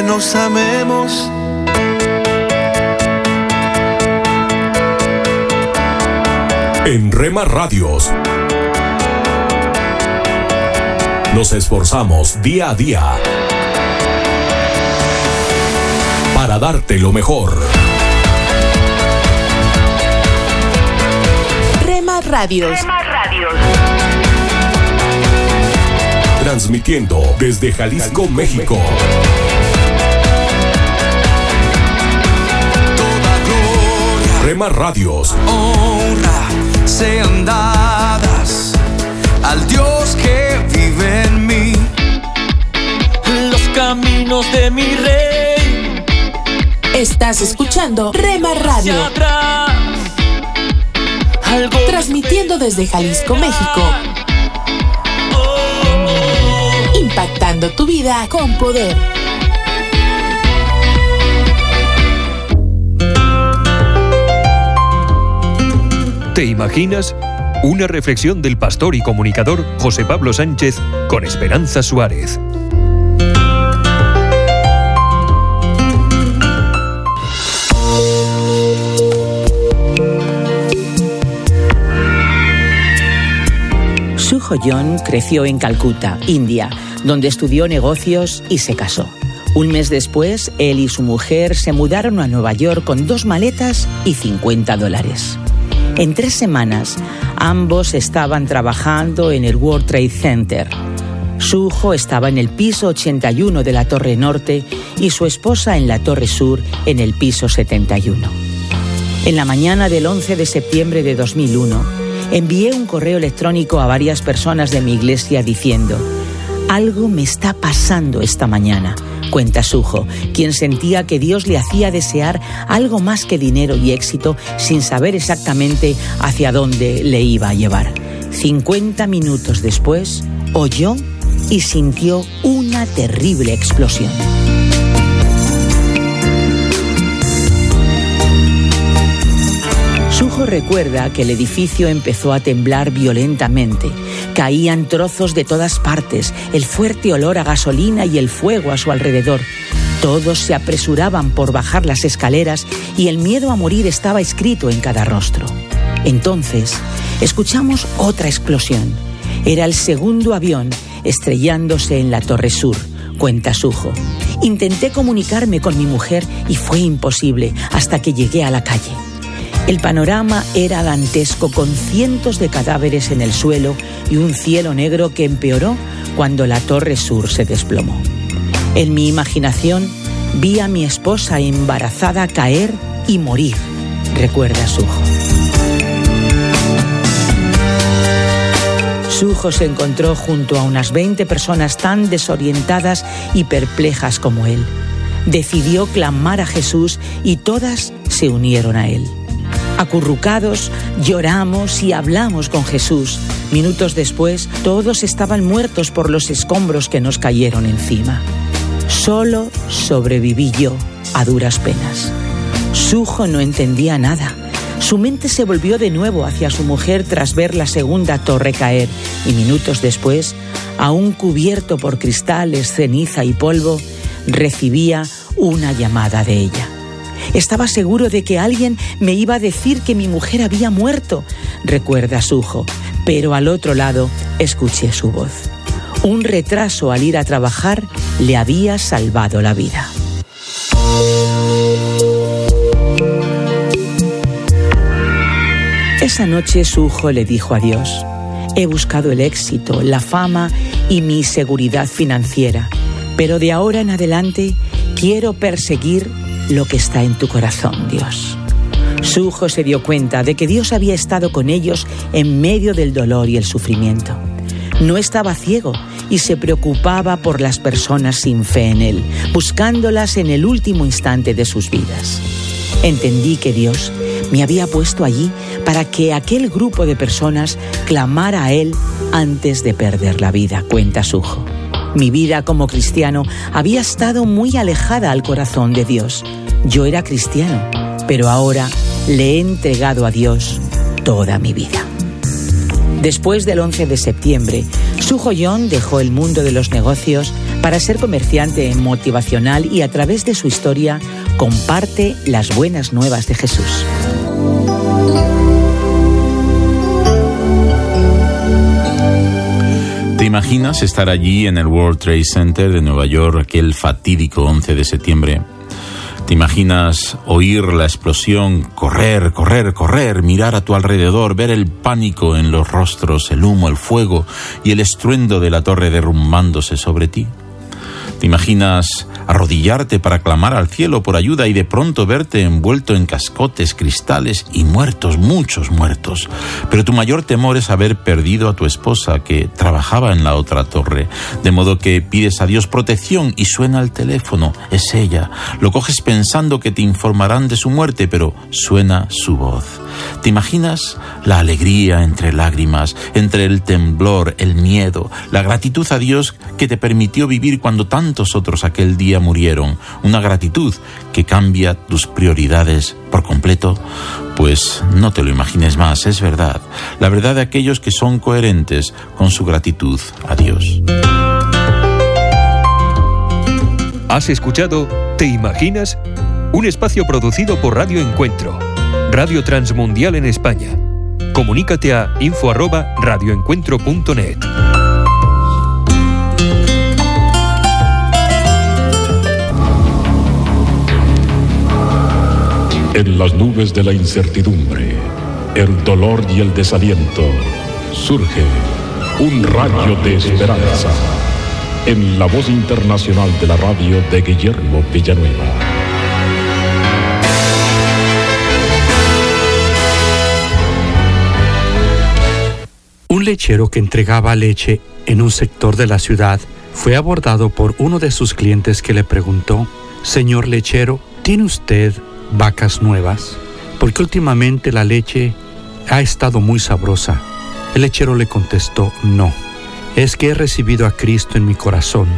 Que nos amemos. En Rema Radios. Nos esforzamos día a día para darte lo mejor. Rema Radios. Transmitiendo desde Jalisco, México. Rema Radios. honra sean dadas al Dios que vive en mí. Los caminos de mi rey. Estás escuchando Rema Radio, hacia atrás. Algo transmitiendo desde Jalisco, México. Impactando tu vida con poder. ¿Te imaginas? Una reflexión del pastor y comunicador José Pablo Sánchez con Esperanza Suárez. Suho John creció en Calcuta, India, donde estudió negocios y se casó. Un mes después, él y su mujer se mudaron a Nueva York con dos maletas y 50 dólares. En tres semanas, ambos estaban trabajando en el World Trade Center. Suho estaba en el piso 81 de la Torre Norte y su esposa en la Torre Sur en el piso 71. En la mañana del 11 de septiembre de 2001, envié un correo electrónico a varias personas de mi iglesia diciendo, algo me está pasando esta mañana, cuenta Sujo, quien sentía que Dios le hacía desear algo más que dinero y éxito sin saber exactamente hacia dónde le iba a llevar. 50 minutos después, oyó y sintió una terrible explosión. Sujo recuerda que el edificio empezó a temblar violentamente. Caían trozos de todas partes, el fuerte olor a gasolina y el fuego a su alrededor. Todos se apresuraban por bajar las escaleras y el miedo a morir estaba escrito en cada rostro. Entonces, escuchamos otra explosión. Era el segundo avión estrellándose en la Torre Sur, cuenta Sujo. Intenté comunicarme con mi mujer y fue imposible hasta que llegué a la calle. El panorama era dantesco con cientos de cadáveres en el suelo y un cielo negro que empeoró cuando la Torre Sur se desplomó. En mi imaginación vi a mi esposa embarazada caer y morir, recuerda Sujo. Sujo se encontró junto a unas 20 personas tan desorientadas y perplejas como él. Decidió clamar a Jesús y todas se unieron a él. Acurrucados, lloramos y hablamos con Jesús. Minutos después, todos estaban muertos por los escombros que nos cayeron encima. Solo sobreviví yo a duras penas. Sujo no entendía nada. Su mente se volvió de nuevo hacia su mujer tras ver la segunda torre caer y minutos después, aún cubierto por cristales, ceniza y polvo, recibía una llamada de ella. Estaba seguro de que alguien me iba a decir que mi mujer había muerto, recuerda Sujo, pero al otro lado escuché su voz. Un retraso al ir a trabajar le había salvado la vida. Esa noche Sujo le dijo a Dios, he buscado el éxito, la fama y mi seguridad financiera, pero de ahora en adelante quiero perseguir lo que está en tu corazón, Dios. Sujo se dio cuenta de que Dios había estado con ellos en medio del dolor y el sufrimiento. No estaba ciego y se preocupaba por las personas sin fe en Él, buscándolas en el último instante de sus vidas. Entendí que Dios me había puesto allí para que aquel grupo de personas clamara a Él antes de perder la vida, cuenta Sujo. Mi vida como cristiano había estado muy alejada al corazón de Dios. Yo era cristiano, pero ahora le he entregado a Dios toda mi vida. Después del 11 de septiembre, Su Joyón dejó el mundo de los negocios para ser comerciante motivacional y a través de su historia comparte las buenas nuevas de Jesús. ¿Te imaginas estar allí en el World Trade Center de Nueva York aquel fatídico 11 de septiembre? ¿Te imaginas oír la explosión, correr, correr, correr, mirar a tu alrededor, ver el pánico en los rostros, el humo, el fuego y el estruendo de la torre derrumbándose sobre ti? ¿Te imaginas arrodillarte para clamar al cielo por ayuda y de pronto verte envuelto en cascotes, cristales y muertos, muchos muertos? Pero tu mayor temor es haber perdido a tu esposa que trabajaba en la otra torre, de modo que pides a Dios protección y suena el teléfono, es ella. Lo coges pensando que te informarán de su muerte, pero suena su voz. ¿Te imaginas la alegría entre lágrimas, entre el temblor, el miedo, la gratitud a Dios que te permitió vivir cuando tantos otros aquel día murieron? Una gratitud que cambia tus prioridades por completo. Pues no te lo imagines más, es verdad. La verdad de aquellos que son coherentes con su gratitud a Dios. ¿Has escuchado ¿Te imaginas? Un espacio producido por Radio Encuentro Radio Transmundial en España. Comunícate a info@radioencuentro.net. En las nubes de la incertidumbre, el dolor y el desaliento, surge un rayo de esperanza en la voz internacional de la radio de Guillermo Villanueva. Un lechero que entregaba leche en un sector de la ciudad fue abordado por uno de sus clientes que le preguntó, Señor lechero, ¿tiene usted vacas nuevas? Porque últimamente la leche ha estado muy sabrosa. El lechero le contestó, no, es que he recibido a Cristo en mi corazón,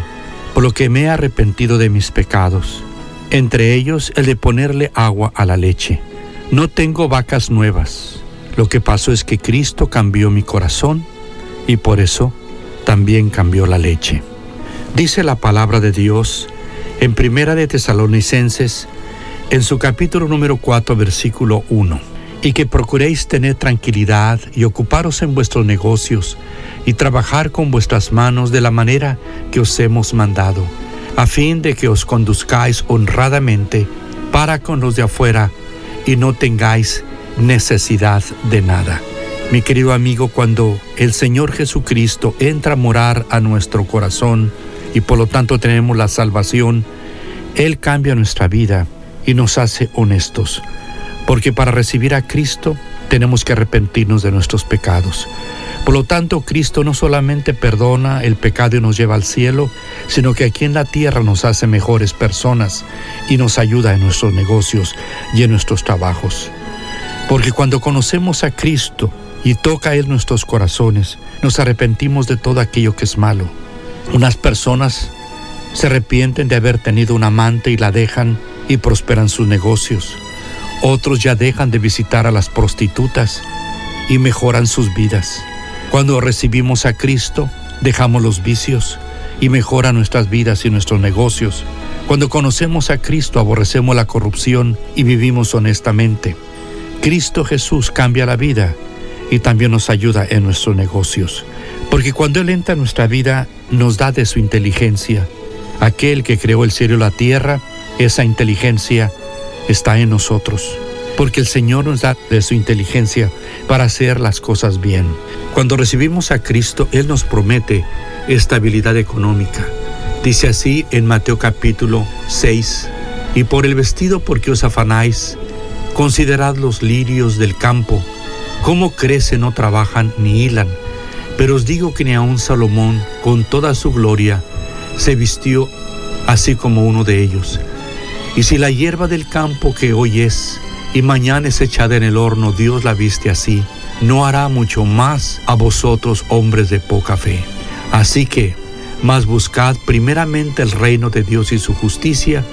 por lo que me he arrepentido de mis pecados, entre ellos el de ponerle agua a la leche. No tengo vacas nuevas lo que pasó es que Cristo cambió mi corazón y por eso también cambió la leche. Dice la palabra de Dios en Primera de Tesalonicenses, en su capítulo número 4, versículo 1, y que procuréis tener tranquilidad y ocuparos en vuestros negocios y trabajar con vuestras manos de la manera que os hemos mandado, a fin de que os conduzcáis honradamente para con los de afuera y no tengáis necesidad de nada. Mi querido amigo, cuando el Señor Jesucristo entra a morar a nuestro corazón y por lo tanto tenemos la salvación, Él cambia nuestra vida y nos hace honestos. Porque para recibir a Cristo tenemos que arrepentirnos de nuestros pecados. Por lo tanto, Cristo no solamente perdona el pecado y nos lleva al cielo, sino que aquí en la tierra nos hace mejores personas y nos ayuda en nuestros negocios y en nuestros trabajos. Porque cuando conocemos a Cristo y toca Él nuestros corazones, nos arrepentimos de todo aquello que es malo. Unas personas se arrepienten de haber tenido un amante y la dejan y prosperan sus negocios. Otros ya dejan de visitar a las prostitutas y mejoran sus vidas. Cuando recibimos a Cristo, dejamos los vicios y mejora nuestras vidas y nuestros negocios. Cuando conocemos a Cristo aborrecemos la corrupción y vivimos honestamente. Cristo Jesús cambia la vida y también nos ayuda en nuestros negocios. Porque cuando Él entra en nuestra vida, nos da de su inteligencia. Aquel que creó el cielo y la tierra, esa inteligencia está en nosotros. Porque el Señor nos da de su inteligencia para hacer las cosas bien. Cuando recibimos a Cristo, Él nos promete estabilidad económica. Dice así en Mateo capítulo 6, y por el vestido porque os afanáis, considerad los lirios del campo, cómo crecen, no trabajan ni hilan. Pero os digo que ni aun Salomón, con toda su gloria, se vistió así como uno de ellos. Y si la hierba del campo que hoy es y mañana es echada en el horno, Dios la viste así, no hará mucho más a vosotros hombres de poca fe. Así que, más buscad primeramente el reino de Dios y su justicia,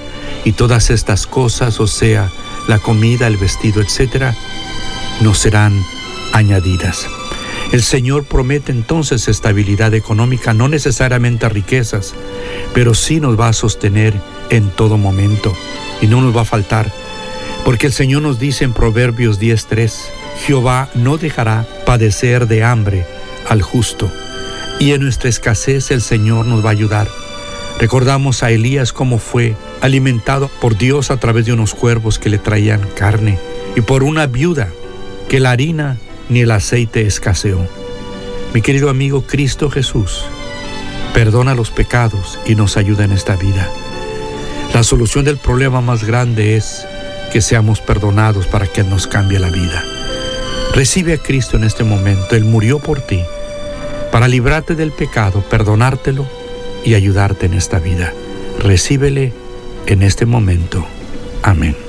y todas estas cosas, o sea, la comida, el vestido, etcétera, nos serán añadidas. El Señor promete entonces estabilidad económica, no necesariamente riquezas, pero sí nos va a sostener en todo momento y no nos va a faltar. Porque el Señor nos dice en Proverbios 10:3, Jehová no dejará padecer de hambre al justo, y en nuestra escasez el Señor nos va a ayudar. Recordamos a Elías cómo fue alimentado por Dios a través de unos cuervos que le traían carne y por una viuda que la harina ni el aceite escaseó. Mi querido amigo Cristo Jesús, perdona los pecados y nos ayuda en esta vida. La solución del problema más grande es que seamos perdonados para que nos cambie la vida. Recibe a Cristo en este momento. Él murió por ti para librarte del pecado, perdonártelo y ayudarte en esta vida. Recíbele en este momento. Amén.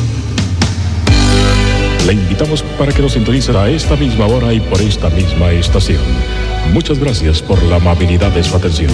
Invitamos para que nos sintonice a esta misma hora y por esta misma estación. Muchas gracias por la amabilidad de su atención.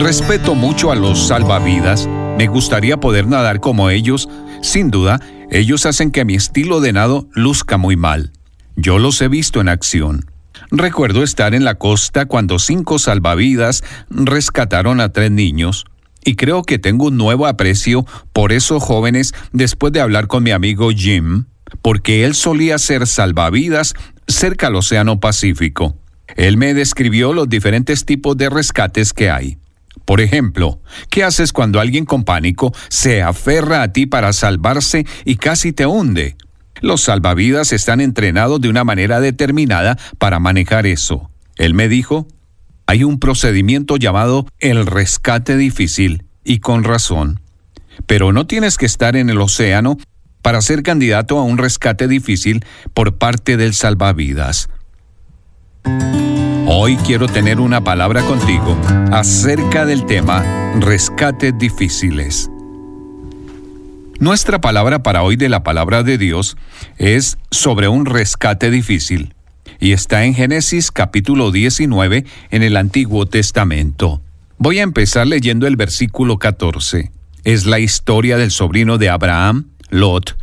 Respeto mucho a los salvavidas. Me gustaría poder nadar como ellos. Sin duda, ellos hacen que mi estilo de nado luzca muy mal. Yo los he visto en acción. Recuerdo estar en la costa cuando cinco salvavidas rescataron a tres niños y creo que tengo un nuevo aprecio por esos jóvenes después de hablar con mi amigo Jim, porque él solía ser salvavidas cerca al Océano Pacífico. Él me describió los diferentes tipos de rescates que hay. Por ejemplo, ¿qué haces cuando alguien con pánico se aferra a ti para salvarse y casi te hunde? Los salvavidas están entrenados de una manera determinada para manejar eso. Él me dijo, hay un procedimiento llamado el rescate difícil, y con razón. Pero no tienes que estar en el océano para ser candidato a un rescate difícil por parte del salvavidas. Hoy quiero tener una palabra contigo acerca del tema rescates difíciles. Nuestra palabra para hoy de la palabra de Dios es sobre un rescate difícil y está en Génesis capítulo 19 en el Antiguo Testamento. Voy a empezar leyendo el versículo 14. Es la historia del sobrino de Abraham, Lot.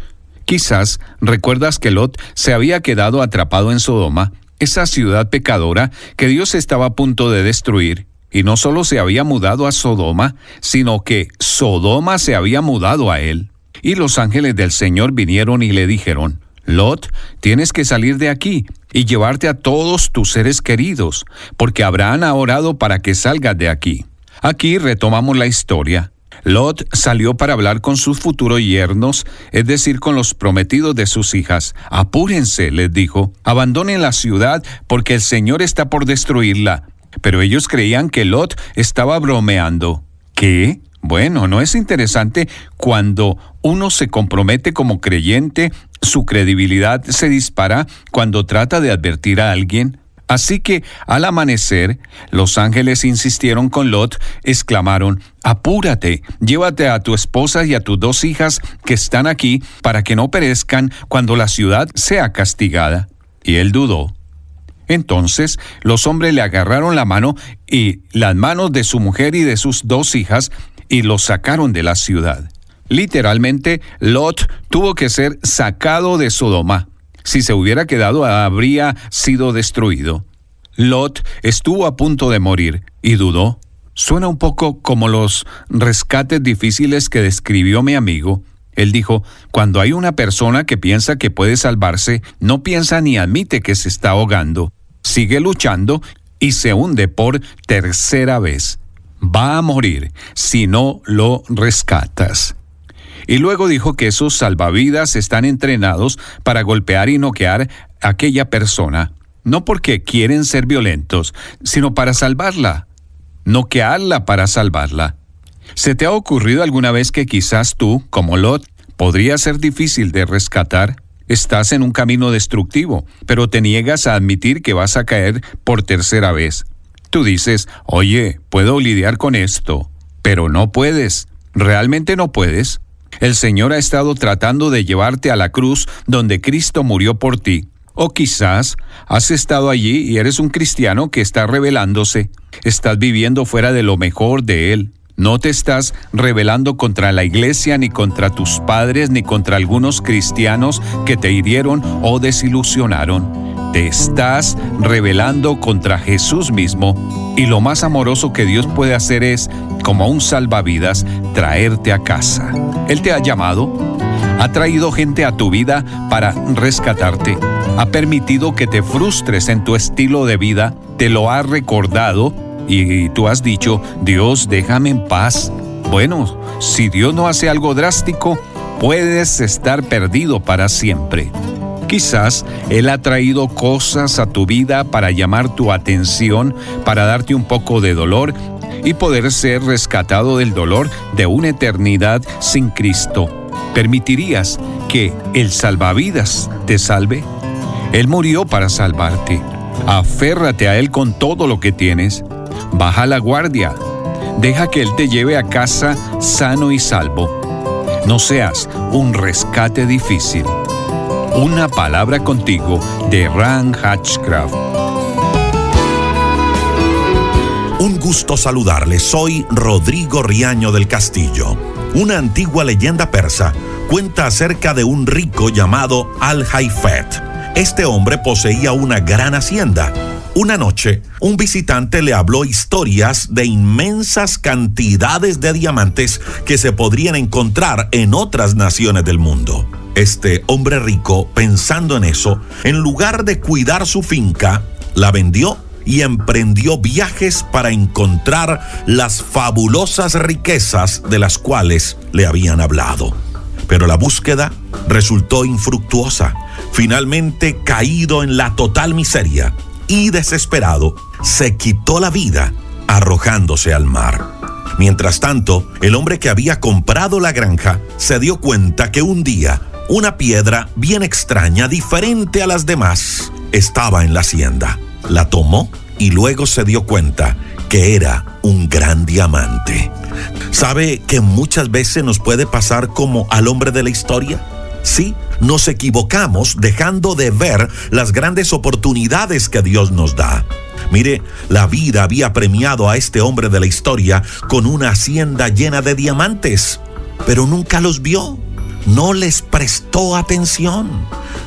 Quizás recuerdas que Lot se había quedado atrapado en Sodoma, esa ciudad pecadora que Dios estaba a punto de destruir, y no solo se había mudado a Sodoma, sino que Sodoma se había mudado a él. Y los ángeles del Señor vinieron y le dijeron, Lot, tienes que salir de aquí y llevarte a todos tus seres queridos, porque Abraham ha orado para que salgas de aquí. Aquí retomamos la historia. Lot salió para hablar con sus futuros yernos, es decir, con los prometidos de sus hijas. Apúrense, les dijo, abandonen la ciudad porque el Señor está por destruirla. Pero ellos creían que Lot estaba bromeando. ¿Qué? Bueno, ¿no es interesante cuando uno se compromete como creyente, su credibilidad se dispara cuando trata de advertir a alguien? Así que al amanecer, los ángeles insistieron con Lot, exclamaron, Apúrate, llévate a tu esposa y a tus dos hijas que están aquí para que no perezcan cuando la ciudad sea castigada. Y él dudó. Entonces los hombres le agarraron la mano y las manos de su mujer y de sus dos hijas y los sacaron de la ciudad. Literalmente, Lot tuvo que ser sacado de Sodoma si se hubiera quedado habría sido destruido. Lot estuvo a punto de morir y dudó. Suena un poco como los rescates difíciles que describió mi amigo. Él dijo, cuando hay una persona que piensa que puede salvarse, no piensa ni admite que se está ahogando. Sigue luchando y se hunde por tercera vez. Va a morir si no lo rescatas. Y luego dijo que esos salvavidas están entrenados para golpear y noquear a aquella persona, no porque quieren ser violentos, sino para salvarla, noquearla para salvarla. ¿Se te ha ocurrido alguna vez que quizás tú, como Lot, podría ser difícil de rescatar? Estás en un camino destructivo, pero te niegas a admitir que vas a caer por tercera vez. Tú dices, oye, puedo lidiar con esto, pero no puedes. ¿Realmente no puedes? El Señor ha estado tratando de llevarte a la cruz donde Cristo murió por ti. O quizás has estado allí y eres un cristiano que está rebelándose. Estás viviendo fuera de lo mejor de Él. No te estás rebelando contra la iglesia, ni contra tus padres, ni contra algunos cristianos que te hirieron o desilusionaron. Te estás rebelando contra Jesús mismo. Y lo más amoroso que Dios puede hacer es, como un salvavidas, traerte a casa. Él te ha llamado, ha traído gente a tu vida para rescatarte, ha permitido que te frustres en tu estilo de vida, te lo ha recordado y tú has dicho, Dios, déjame en paz. Bueno, si Dios no hace algo drástico, puedes estar perdido para siempre. Quizás Él ha traído cosas a tu vida para llamar tu atención, para darte un poco de dolor y poder ser rescatado del dolor de una eternidad sin Cristo. ¿Permitirías que el salvavidas te salve? Él murió para salvarte. Aférrate a Él con todo lo que tienes. Baja la guardia. Deja que Él te lleve a casa sano y salvo. No seas un rescate difícil. Una palabra contigo de Ran Hatchcraft. Un gusto saludarle. Soy Rodrigo Riaño del Castillo. Una antigua leyenda persa cuenta acerca de un rico llamado Al-Haifet. Este hombre poseía una gran hacienda. Una noche, un visitante le habló historias de inmensas cantidades de diamantes que se podrían encontrar en otras naciones del mundo. Este hombre rico, pensando en eso, en lugar de cuidar su finca, la vendió y emprendió viajes para encontrar las fabulosas riquezas de las cuales le habían hablado. Pero la búsqueda resultó infructuosa. Finalmente, caído en la total miseria y desesperado, se quitó la vida arrojándose al mar. Mientras tanto, el hombre que había comprado la granja se dio cuenta que un día una piedra bien extraña, diferente a las demás, estaba en la hacienda. La tomó y luego se dio cuenta que era un gran diamante. ¿Sabe que muchas veces nos puede pasar como al hombre de la historia? Sí, nos equivocamos dejando de ver las grandes oportunidades que Dios nos da. Mire, la vida había premiado a este hombre de la historia con una hacienda llena de diamantes, pero nunca los vio no les prestó atención.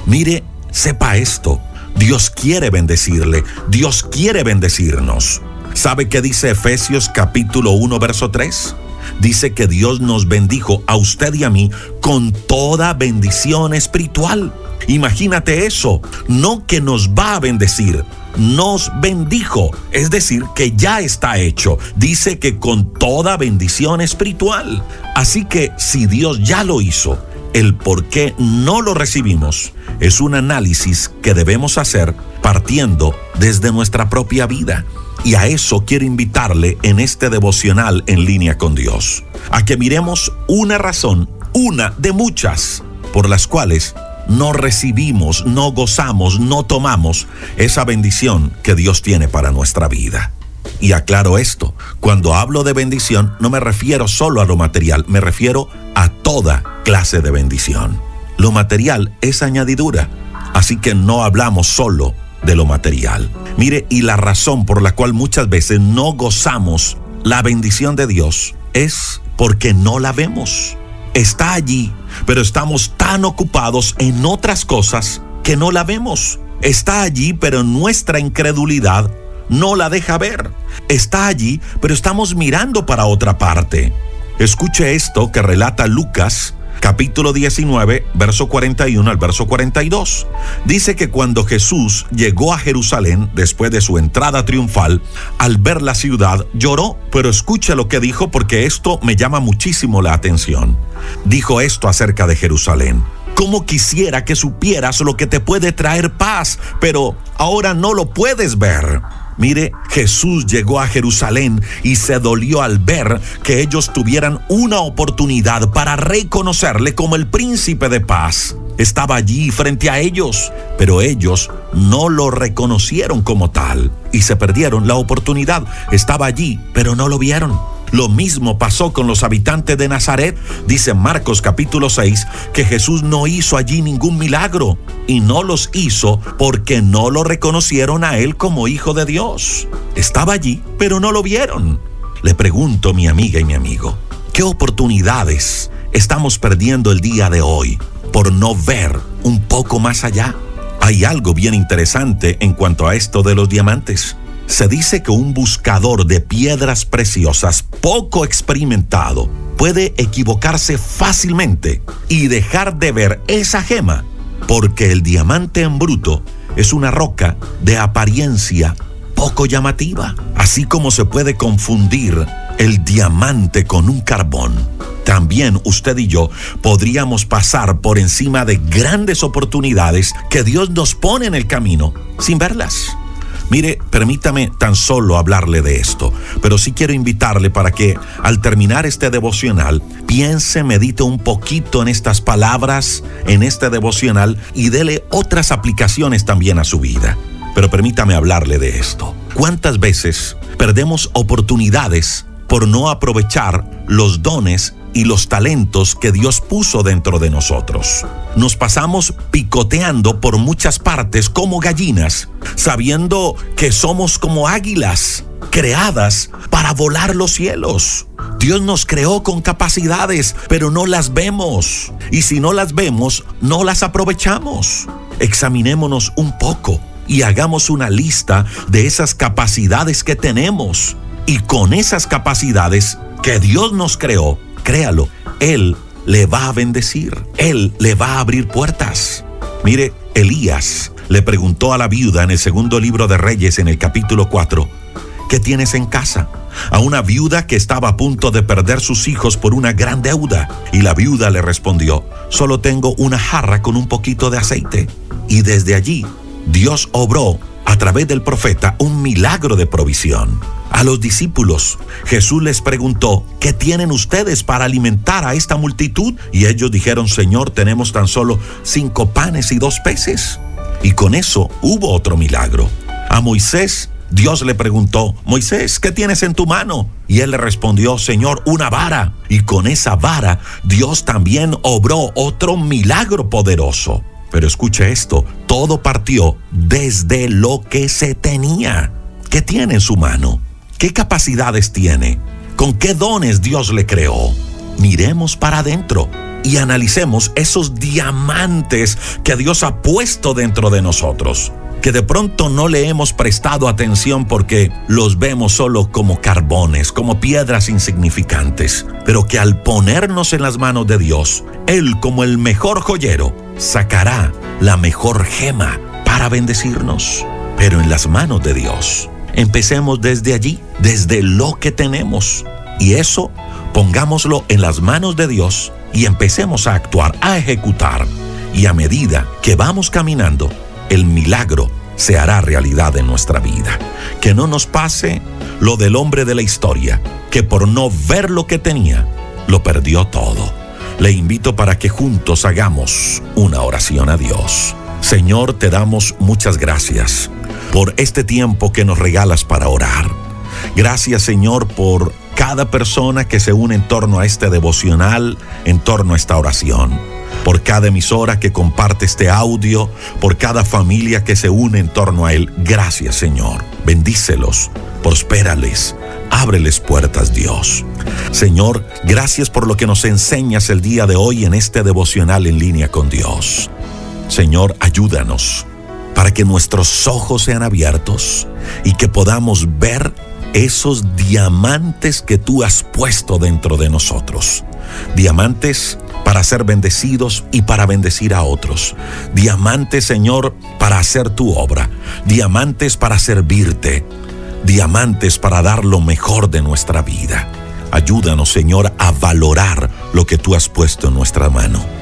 Mire, sepa esto. Dios quiere bendecirle. Dios quiere bendecirnos. ¿Sabe qué dice Efesios capítulo 1, verso 3? Dice que Dios nos bendijo a usted y a mí con toda bendición espiritual. Imagínate eso, no que nos va a bendecir, nos bendijo, es decir, que ya está hecho. Dice que con toda bendición espiritual. Así que si Dios ya lo hizo, el por qué no lo recibimos es un análisis que debemos hacer partiendo desde nuestra propia vida. Y a eso quiero invitarle en este devocional en línea con Dios. A que miremos una razón, una de muchas, por las cuales no recibimos, no gozamos, no tomamos esa bendición que Dios tiene para nuestra vida. Y aclaro esto, cuando hablo de bendición no me refiero solo a lo material, me refiero a toda clase de bendición. Lo material es añadidura, así que no hablamos solo de lo material. Mire, y la razón por la cual muchas veces no gozamos la bendición de Dios es porque no la vemos. Está allí, pero estamos tan ocupados en otras cosas que no la vemos. Está allí, pero nuestra incredulidad no la deja ver. Está allí, pero estamos mirando para otra parte. Escuche esto que relata Lucas capítulo 19, verso 41 al verso 42. Dice que cuando Jesús llegó a Jerusalén después de su entrada triunfal, al ver la ciudad, lloró, pero escuche lo que dijo porque esto me llama muchísimo la atención. Dijo esto acerca de Jerusalén. ¿Cómo quisiera que supieras lo que te puede traer paz, pero ahora no lo puedes ver? Mire, Jesús llegó a Jerusalén y se dolió al ver que ellos tuvieran una oportunidad para reconocerle como el príncipe de paz. Estaba allí frente a ellos, pero ellos no lo reconocieron como tal y se perdieron la oportunidad. Estaba allí, pero no lo vieron. Lo mismo pasó con los habitantes de Nazaret. Dice Marcos capítulo 6 que Jesús no hizo allí ningún milagro y no los hizo porque no lo reconocieron a él como hijo de Dios. Estaba allí, pero no lo vieron. Le pregunto, mi amiga y mi amigo, ¿qué oportunidades estamos perdiendo el día de hoy por no ver un poco más allá? Hay algo bien interesante en cuanto a esto de los diamantes. Se dice que un buscador de piedras preciosas poco experimentado puede equivocarse fácilmente y dejar de ver esa gema, porque el diamante en bruto es una roca de apariencia poco llamativa, así como se puede confundir el diamante con un carbón. También usted y yo podríamos pasar por encima de grandes oportunidades que Dios nos pone en el camino sin verlas. Mire, permítame tan solo hablarle de esto, pero sí quiero invitarle para que al terminar este devocional piense, medite un poquito en estas palabras, en este devocional y dele otras aplicaciones también a su vida. Pero permítame hablarle de esto. ¿Cuántas veces perdemos oportunidades por no aprovechar los dones y los talentos que Dios puso dentro de nosotros. Nos pasamos picoteando por muchas partes como gallinas, sabiendo que somos como águilas creadas para volar los cielos. Dios nos creó con capacidades, pero no las vemos. Y si no las vemos, no las aprovechamos. Examinémonos un poco y hagamos una lista de esas capacidades que tenemos. Y con esas capacidades que Dios nos creó, créalo, Él le va a bendecir, Él le va a abrir puertas. Mire, Elías le preguntó a la viuda en el segundo libro de Reyes en el capítulo 4, ¿qué tienes en casa? A una viuda que estaba a punto de perder sus hijos por una gran deuda. Y la viuda le respondió, solo tengo una jarra con un poquito de aceite. Y desde allí, Dios obró a través del profeta un milagro de provisión. A los discípulos, Jesús les preguntó, ¿qué tienen ustedes para alimentar a esta multitud? Y ellos dijeron, Señor, tenemos tan solo cinco panes y dos peces. Y con eso hubo otro milagro. A Moisés, Dios le preguntó, Moisés, ¿qué tienes en tu mano? Y él le respondió, Señor, una vara. Y con esa vara, Dios también obró otro milagro poderoso. Pero escuche esto, todo partió desde lo que se tenía. ¿Qué tiene en su mano? ¿Qué capacidades tiene? ¿Con qué dones Dios le creó? Miremos para adentro y analicemos esos diamantes que Dios ha puesto dentro de nosotros, que de pronto no le hemos prestado atención porque los vemos solo como carbones, como piedras insignificantes, pero que al ponernos en las manos de Dios, Él como el mejor joyero, sacará la mejor gema para bendecirnos, pero en las manos de Dios. Empecemos desde allí, desde lo que tenemos. Y eso pongámoslo en las manos de Dios y empecemos a actuar, a ejecutar. Y a medida que vamos caminando, el milagro se hará realidad en nuestra vida. Que no nos pase lo del hombre de la historia, que por no ver lo que tenía, lo perdió todo. le invito para que juntos hagamos una oración a Dios. Señor, te damos muchas gracias por este tiempo que nos regalas para orar. Gracias, Señor, por cada persona que se une en torno a este devocional, en torno a esta oración por cada emisora que comparte este audio, por cada familia que se une en torno a él. Gracias Señor. Bendícelos, prospérales, ábreles puertas Dios. Señor, gracias por lo que nos enseñas el día de hoy en este devocional en línea con Dios. Señor, ayúdanos para que nuestros ojos sean abiertos y que podamos ver esos diamantes que tú has puesto dentro de nosotros. Diamantes para ser bendecidos y para bendecir a otros. Diamantes, Señor, para hacer tu obra. Diamantes para servirte. Diamantes para dar lo mejor de nuestra vida. Ayúdanos, Señor, a valorar lo que tú has puesto en nuestra mano.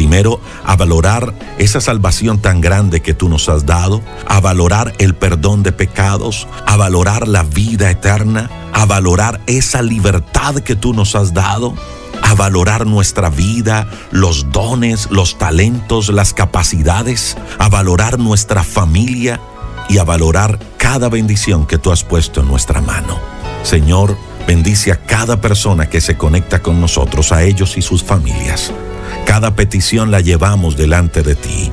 Primero, a valorar esa salvación tan grande que tú nos has dado, a valorar el perdón de pecados, a valorar la vida eterna, a valorar esa libertad que tú nos has dado, a valorar nuestra vida, los dones, los talentos, las capacidades, a valorar nuestra familia y a valorar cada bendición que tú has puesto en nuestra mano. Señor, bendice a cada persona que se conecta con nosotros, a ellos y sus familias. Cada petición la llevamos delante de ti.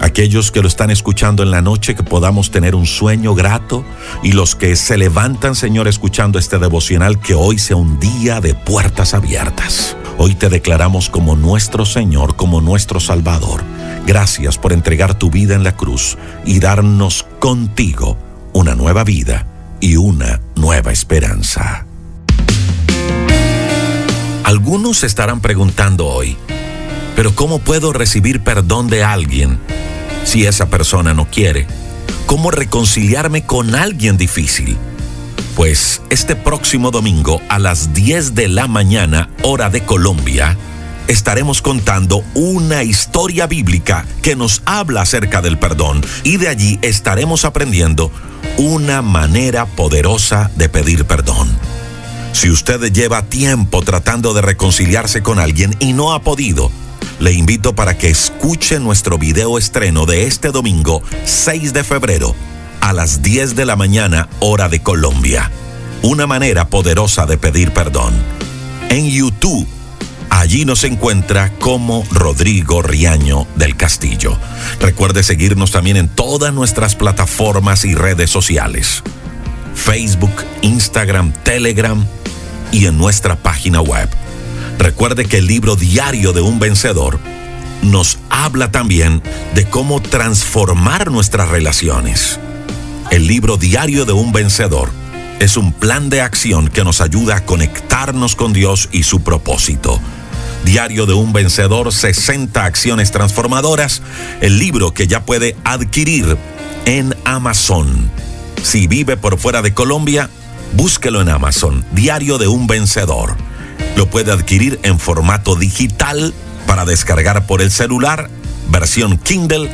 Aquellos que lo están escuchando en la noche, que podamos tener un sueño grato. Y los que se levantan, Señor, escuchando este devocional, que hoy sea un día de puertas abiertas. Hoy te declaramos como nuestro Señor, como nuestro Salvador. Gracias por entregar tu vida en la cruz y darnos contigo una nueva vida y una nueva esperanza. Algunos estarán preguntando hoy, pero ¿cómo puedo recibir perdón de alguien si esa persona no quiere? ¿Cómo reconciliarme con alguien difícil? Pues este próximo domingo a las 10 de la mañana, hora de Colombia, estaremos contando una historia bíblica que nos habla acerca del perdón y de allí estaremos aprendiendo una manera poderosa de pedir perdón. Si usted lleva tiempo tratando de reconciliarse con alguien y no ha podido, le invito para que escuche nuestro video estreno de este domingo 6 de febrero a las 10 de la mañana hora de Colombia. Una manera poderosa de pedir perdón. En YouTube, allí nos encuentra como Rodrigo Riaño del Castillo. Recuerde seguirnos también en todas nuestras plataformas y redes sociales. Facebook, Instagram, Telegram y en nuestra página web Recuerde que el libro Diario de un Vencedor nos habla también de cómo transformar nuestras relaciones. El libro Diario de un Vencedor es un plan de acción que nos ayuda a conectarnos con Dios y su propósito. Diario de un Vencedor, 60 acciones transformadoras, el libro que ya puede adquirir en Amazon. Si vive por fuera de Colombia, búsquelo en Amazon, Diario de un Vencedor. Lo puede adquirir en formato digital para descargar por el celular, versión Kindle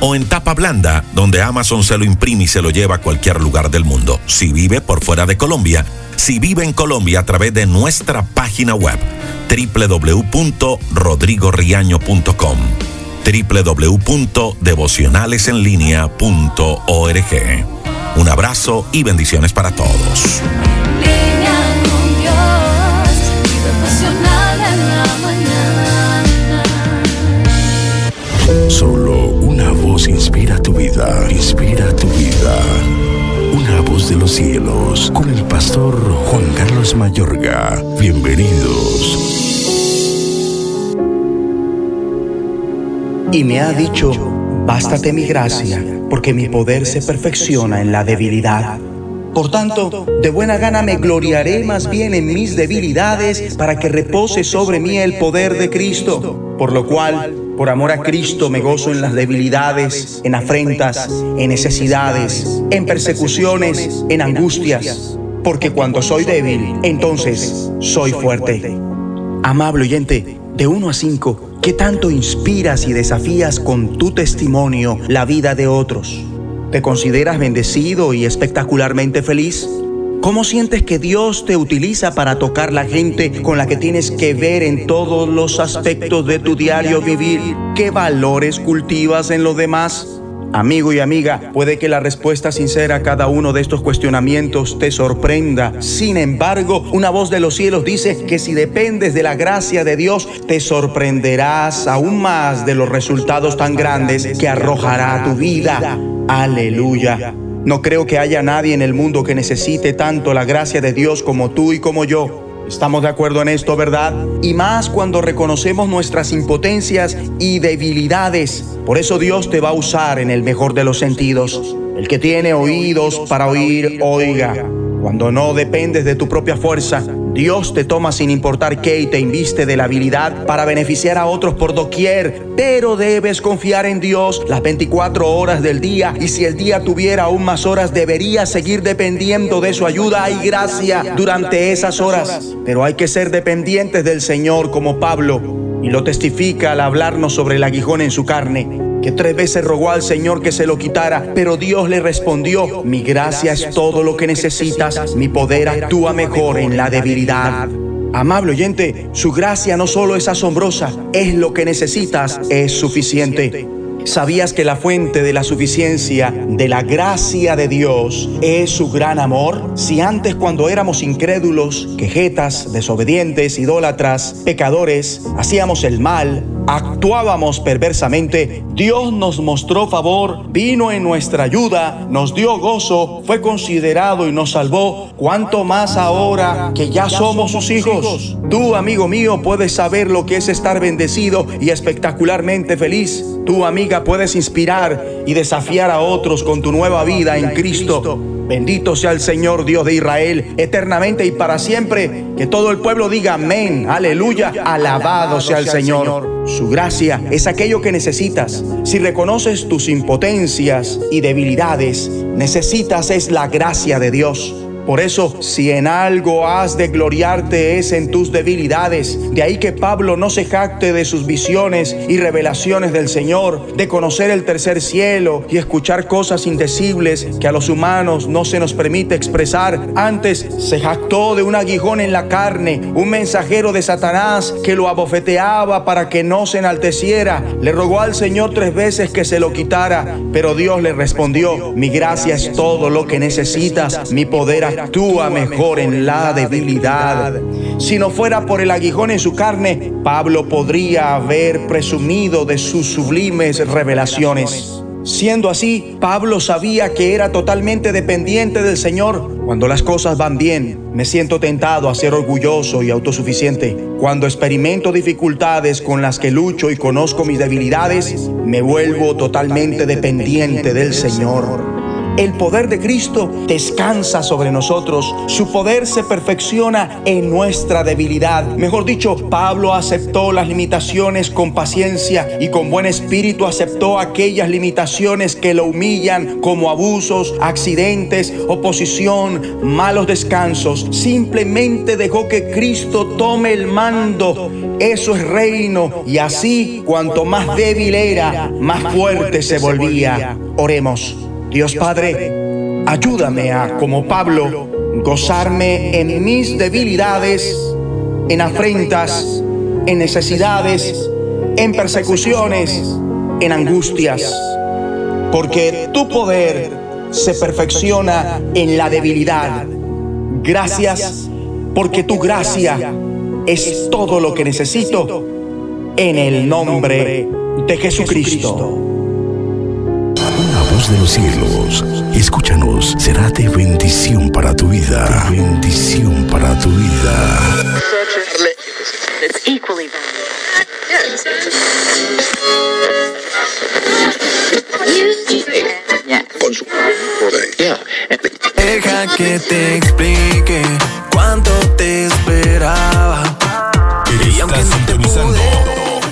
o en tapa blanda, donde Amazon se lo imprime y se lo lleva a cualquier lugar del mundo. Si vive por fuera de Colombia, si vive en Colombia a través de nuestra página web www.rodrigoriaño.com www.devocionalesenlinea.org. Un abrazo y bendiciones para todos. Solo una voz inspira tu vida, inspira tu vida. Una voz de los cielos, con el pastor Juan Carlos Mayorga. Bienvenidos. Y me ha dicho, bástate mi gracia, porque mi poder se perfecciona en la debilidad. Por tanto, de buena gana me gloriaré más bien en mis debilidades para que repose sobre mí el poder de Cristo. Por lo cual, por amor a Cristo me gozo en las debilidades, en afrentas, en necesidades, en persecuciones, en angustias. Porque cuando soy débil, entonces soy fuerte. Amable oyente, de 1 a 5, ¿qué tanto inspiras y desafías con tu testimonio la vida de otros? ¿Te consideras bendecido y espectacularmente feliz? ¿Cómo sientes que Dios te utiliza para tocar la gente con la que tienes que ver en todos los aspectos de tu diario vivir? ¿Qué valores cultivas en los demás? Amigo y amiga, puede que la respuesta sincera a cada uno de estos cuestionamientos te sorprenda. Sin embargo, una voz de los cielos dice que si dependes de la gracia de Dios, te sorprenderás aún más de los resultados tan grandes que arrojará tu vida. Aleluya. No creo que haya nadie en el mundo que necesite tanto la gracia de Dios como tú y como yo. Estamos de acuerdo en esto, ¿verdad? Y más cuando reconocemos nuestras impotencias y debilidades. Por eso Dios te va a usar en el mejor de los sentidos. El que tiene oídos para oír, oiga. Cuando no dependes de tu propia fuerza, Dios te toma sin importar qué y te inviste de la habilidad para beneficiar a otros por doquier. Pero debes confiar en Dios las 24 horas del día y si el día tuviera aún más horas, deberías seguir dependiendo de su ayuda y gracia durante esas horas. Pero hay que ser dependientes del Señor como Pablo y lo testifica al hablarnos sobre el aguijón en su carne que tres veces rogó al Señor que se lo quitara, pero Dios le respondió, mi gracia es todo lo que necesitas, mi poder actúa mejor en la debilidad. Amable oyente, su gracia no solo es asombrosa, es lo que necesitas, es suficiente. ¿Sabías que la fuente de la suficiencia, de la gracia de Dios, es su gran amor? Si antes cuando éramos incrédulos, quejetas, desobedientes, idólatras, pecadores, hacíamos el mal, actuábamos perversamente, Dios nos mostró favor, vino en nuestra ayuda, nos dio gozo, fue considerado y nos salvó, cuanto más ahora que ya somos sus hijos. Tú, amigo mío, puedes saber lo que es estar bendecido y espectacularmente feliz. Tú, amiga, puedes inspirar y desafiar a otros con tu nueva vida en Cristo. Bendito sea el Señor Dios de Israel, eternamente y para siempre. Que todo el pueblo diga amén, aleluya, alabado sea el Señor. Su gracia es aquello que necesitas. Si reconoces tus impotencias y debilidades, necesitas es la gracia de Dios. Por eso, si en algo has de gloriarte es en tus debilidades. De ahí que Pablo no se jacte de sus visiones y revelaciones del Señor, de conocer el tercer cielo y escuchar cosas indecibles que a los humanos no se nos permite expresar. Antes se jactó de un aguijón en la carne, un mensajero de Satanás que lo abofeteaba para que no se enalteciera. Le rogó al Señor tres veces que se lo quitara, pero Dios le respondió, mi gracia es todo lo que necesitas, mi poder actúa mejor en la debilidad. Si no fuera por el aguijón en su carne, Pablo podría haber presumido de sus sublimes revelaciones. Siendo así, Pablo sabía que era totalmente dependiente del Señor. Cuando las cosas van bien, me siento tentado a ser orgulloso y autosuficiente. Cuando experimento dificultades con las que lucho y conozco mis debilidades, me vuelvo totalmente dependiente del Señor. El poder de Cristo descansa sobre nosotros. Su poder se perfecciona en nuestra debilidad. Mejor dicho, Pablo aceptó las limitaciones con paciencia y con buen espíritu aceptó aquellas limitaciones que lo humillan como abusos, accidentes, oposición, malos descansos. Simplemente dejó que Cristo tome el mando. Eso es reino. Y así, cuanto más débil era, más fuerte se volvía. Oremos. Dios Padre, ayúdame a, como Pablo, gozarme en mis debilidades, en afrentas, en necesidades, en persecuciones, en angustias, porque tu poder se perfecciona en la debilidad. Gracias porque tu gracia es todo lo que necesito en el nombre de Jesucristo de los cielos. Escúchanos, será de bendición para tu vida. De bendición para tu vida. Deja que te explique cuánto te esperaba. Estás sintonizando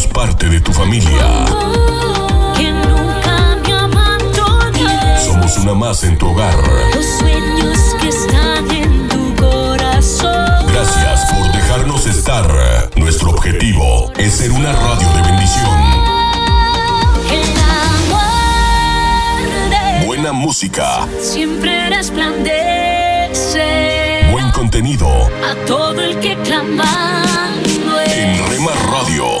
Somos parte de tu familia. que nunca me abandones. Somos una más en tu hogar. Los sueños que están en tu corazón. Gracias por dejarnos estar. Nuestro objetivo es ser una radio de bendición. El amor de Buena música, siempre resplandece buen contenido. a todo el que clamando En Rema Radio,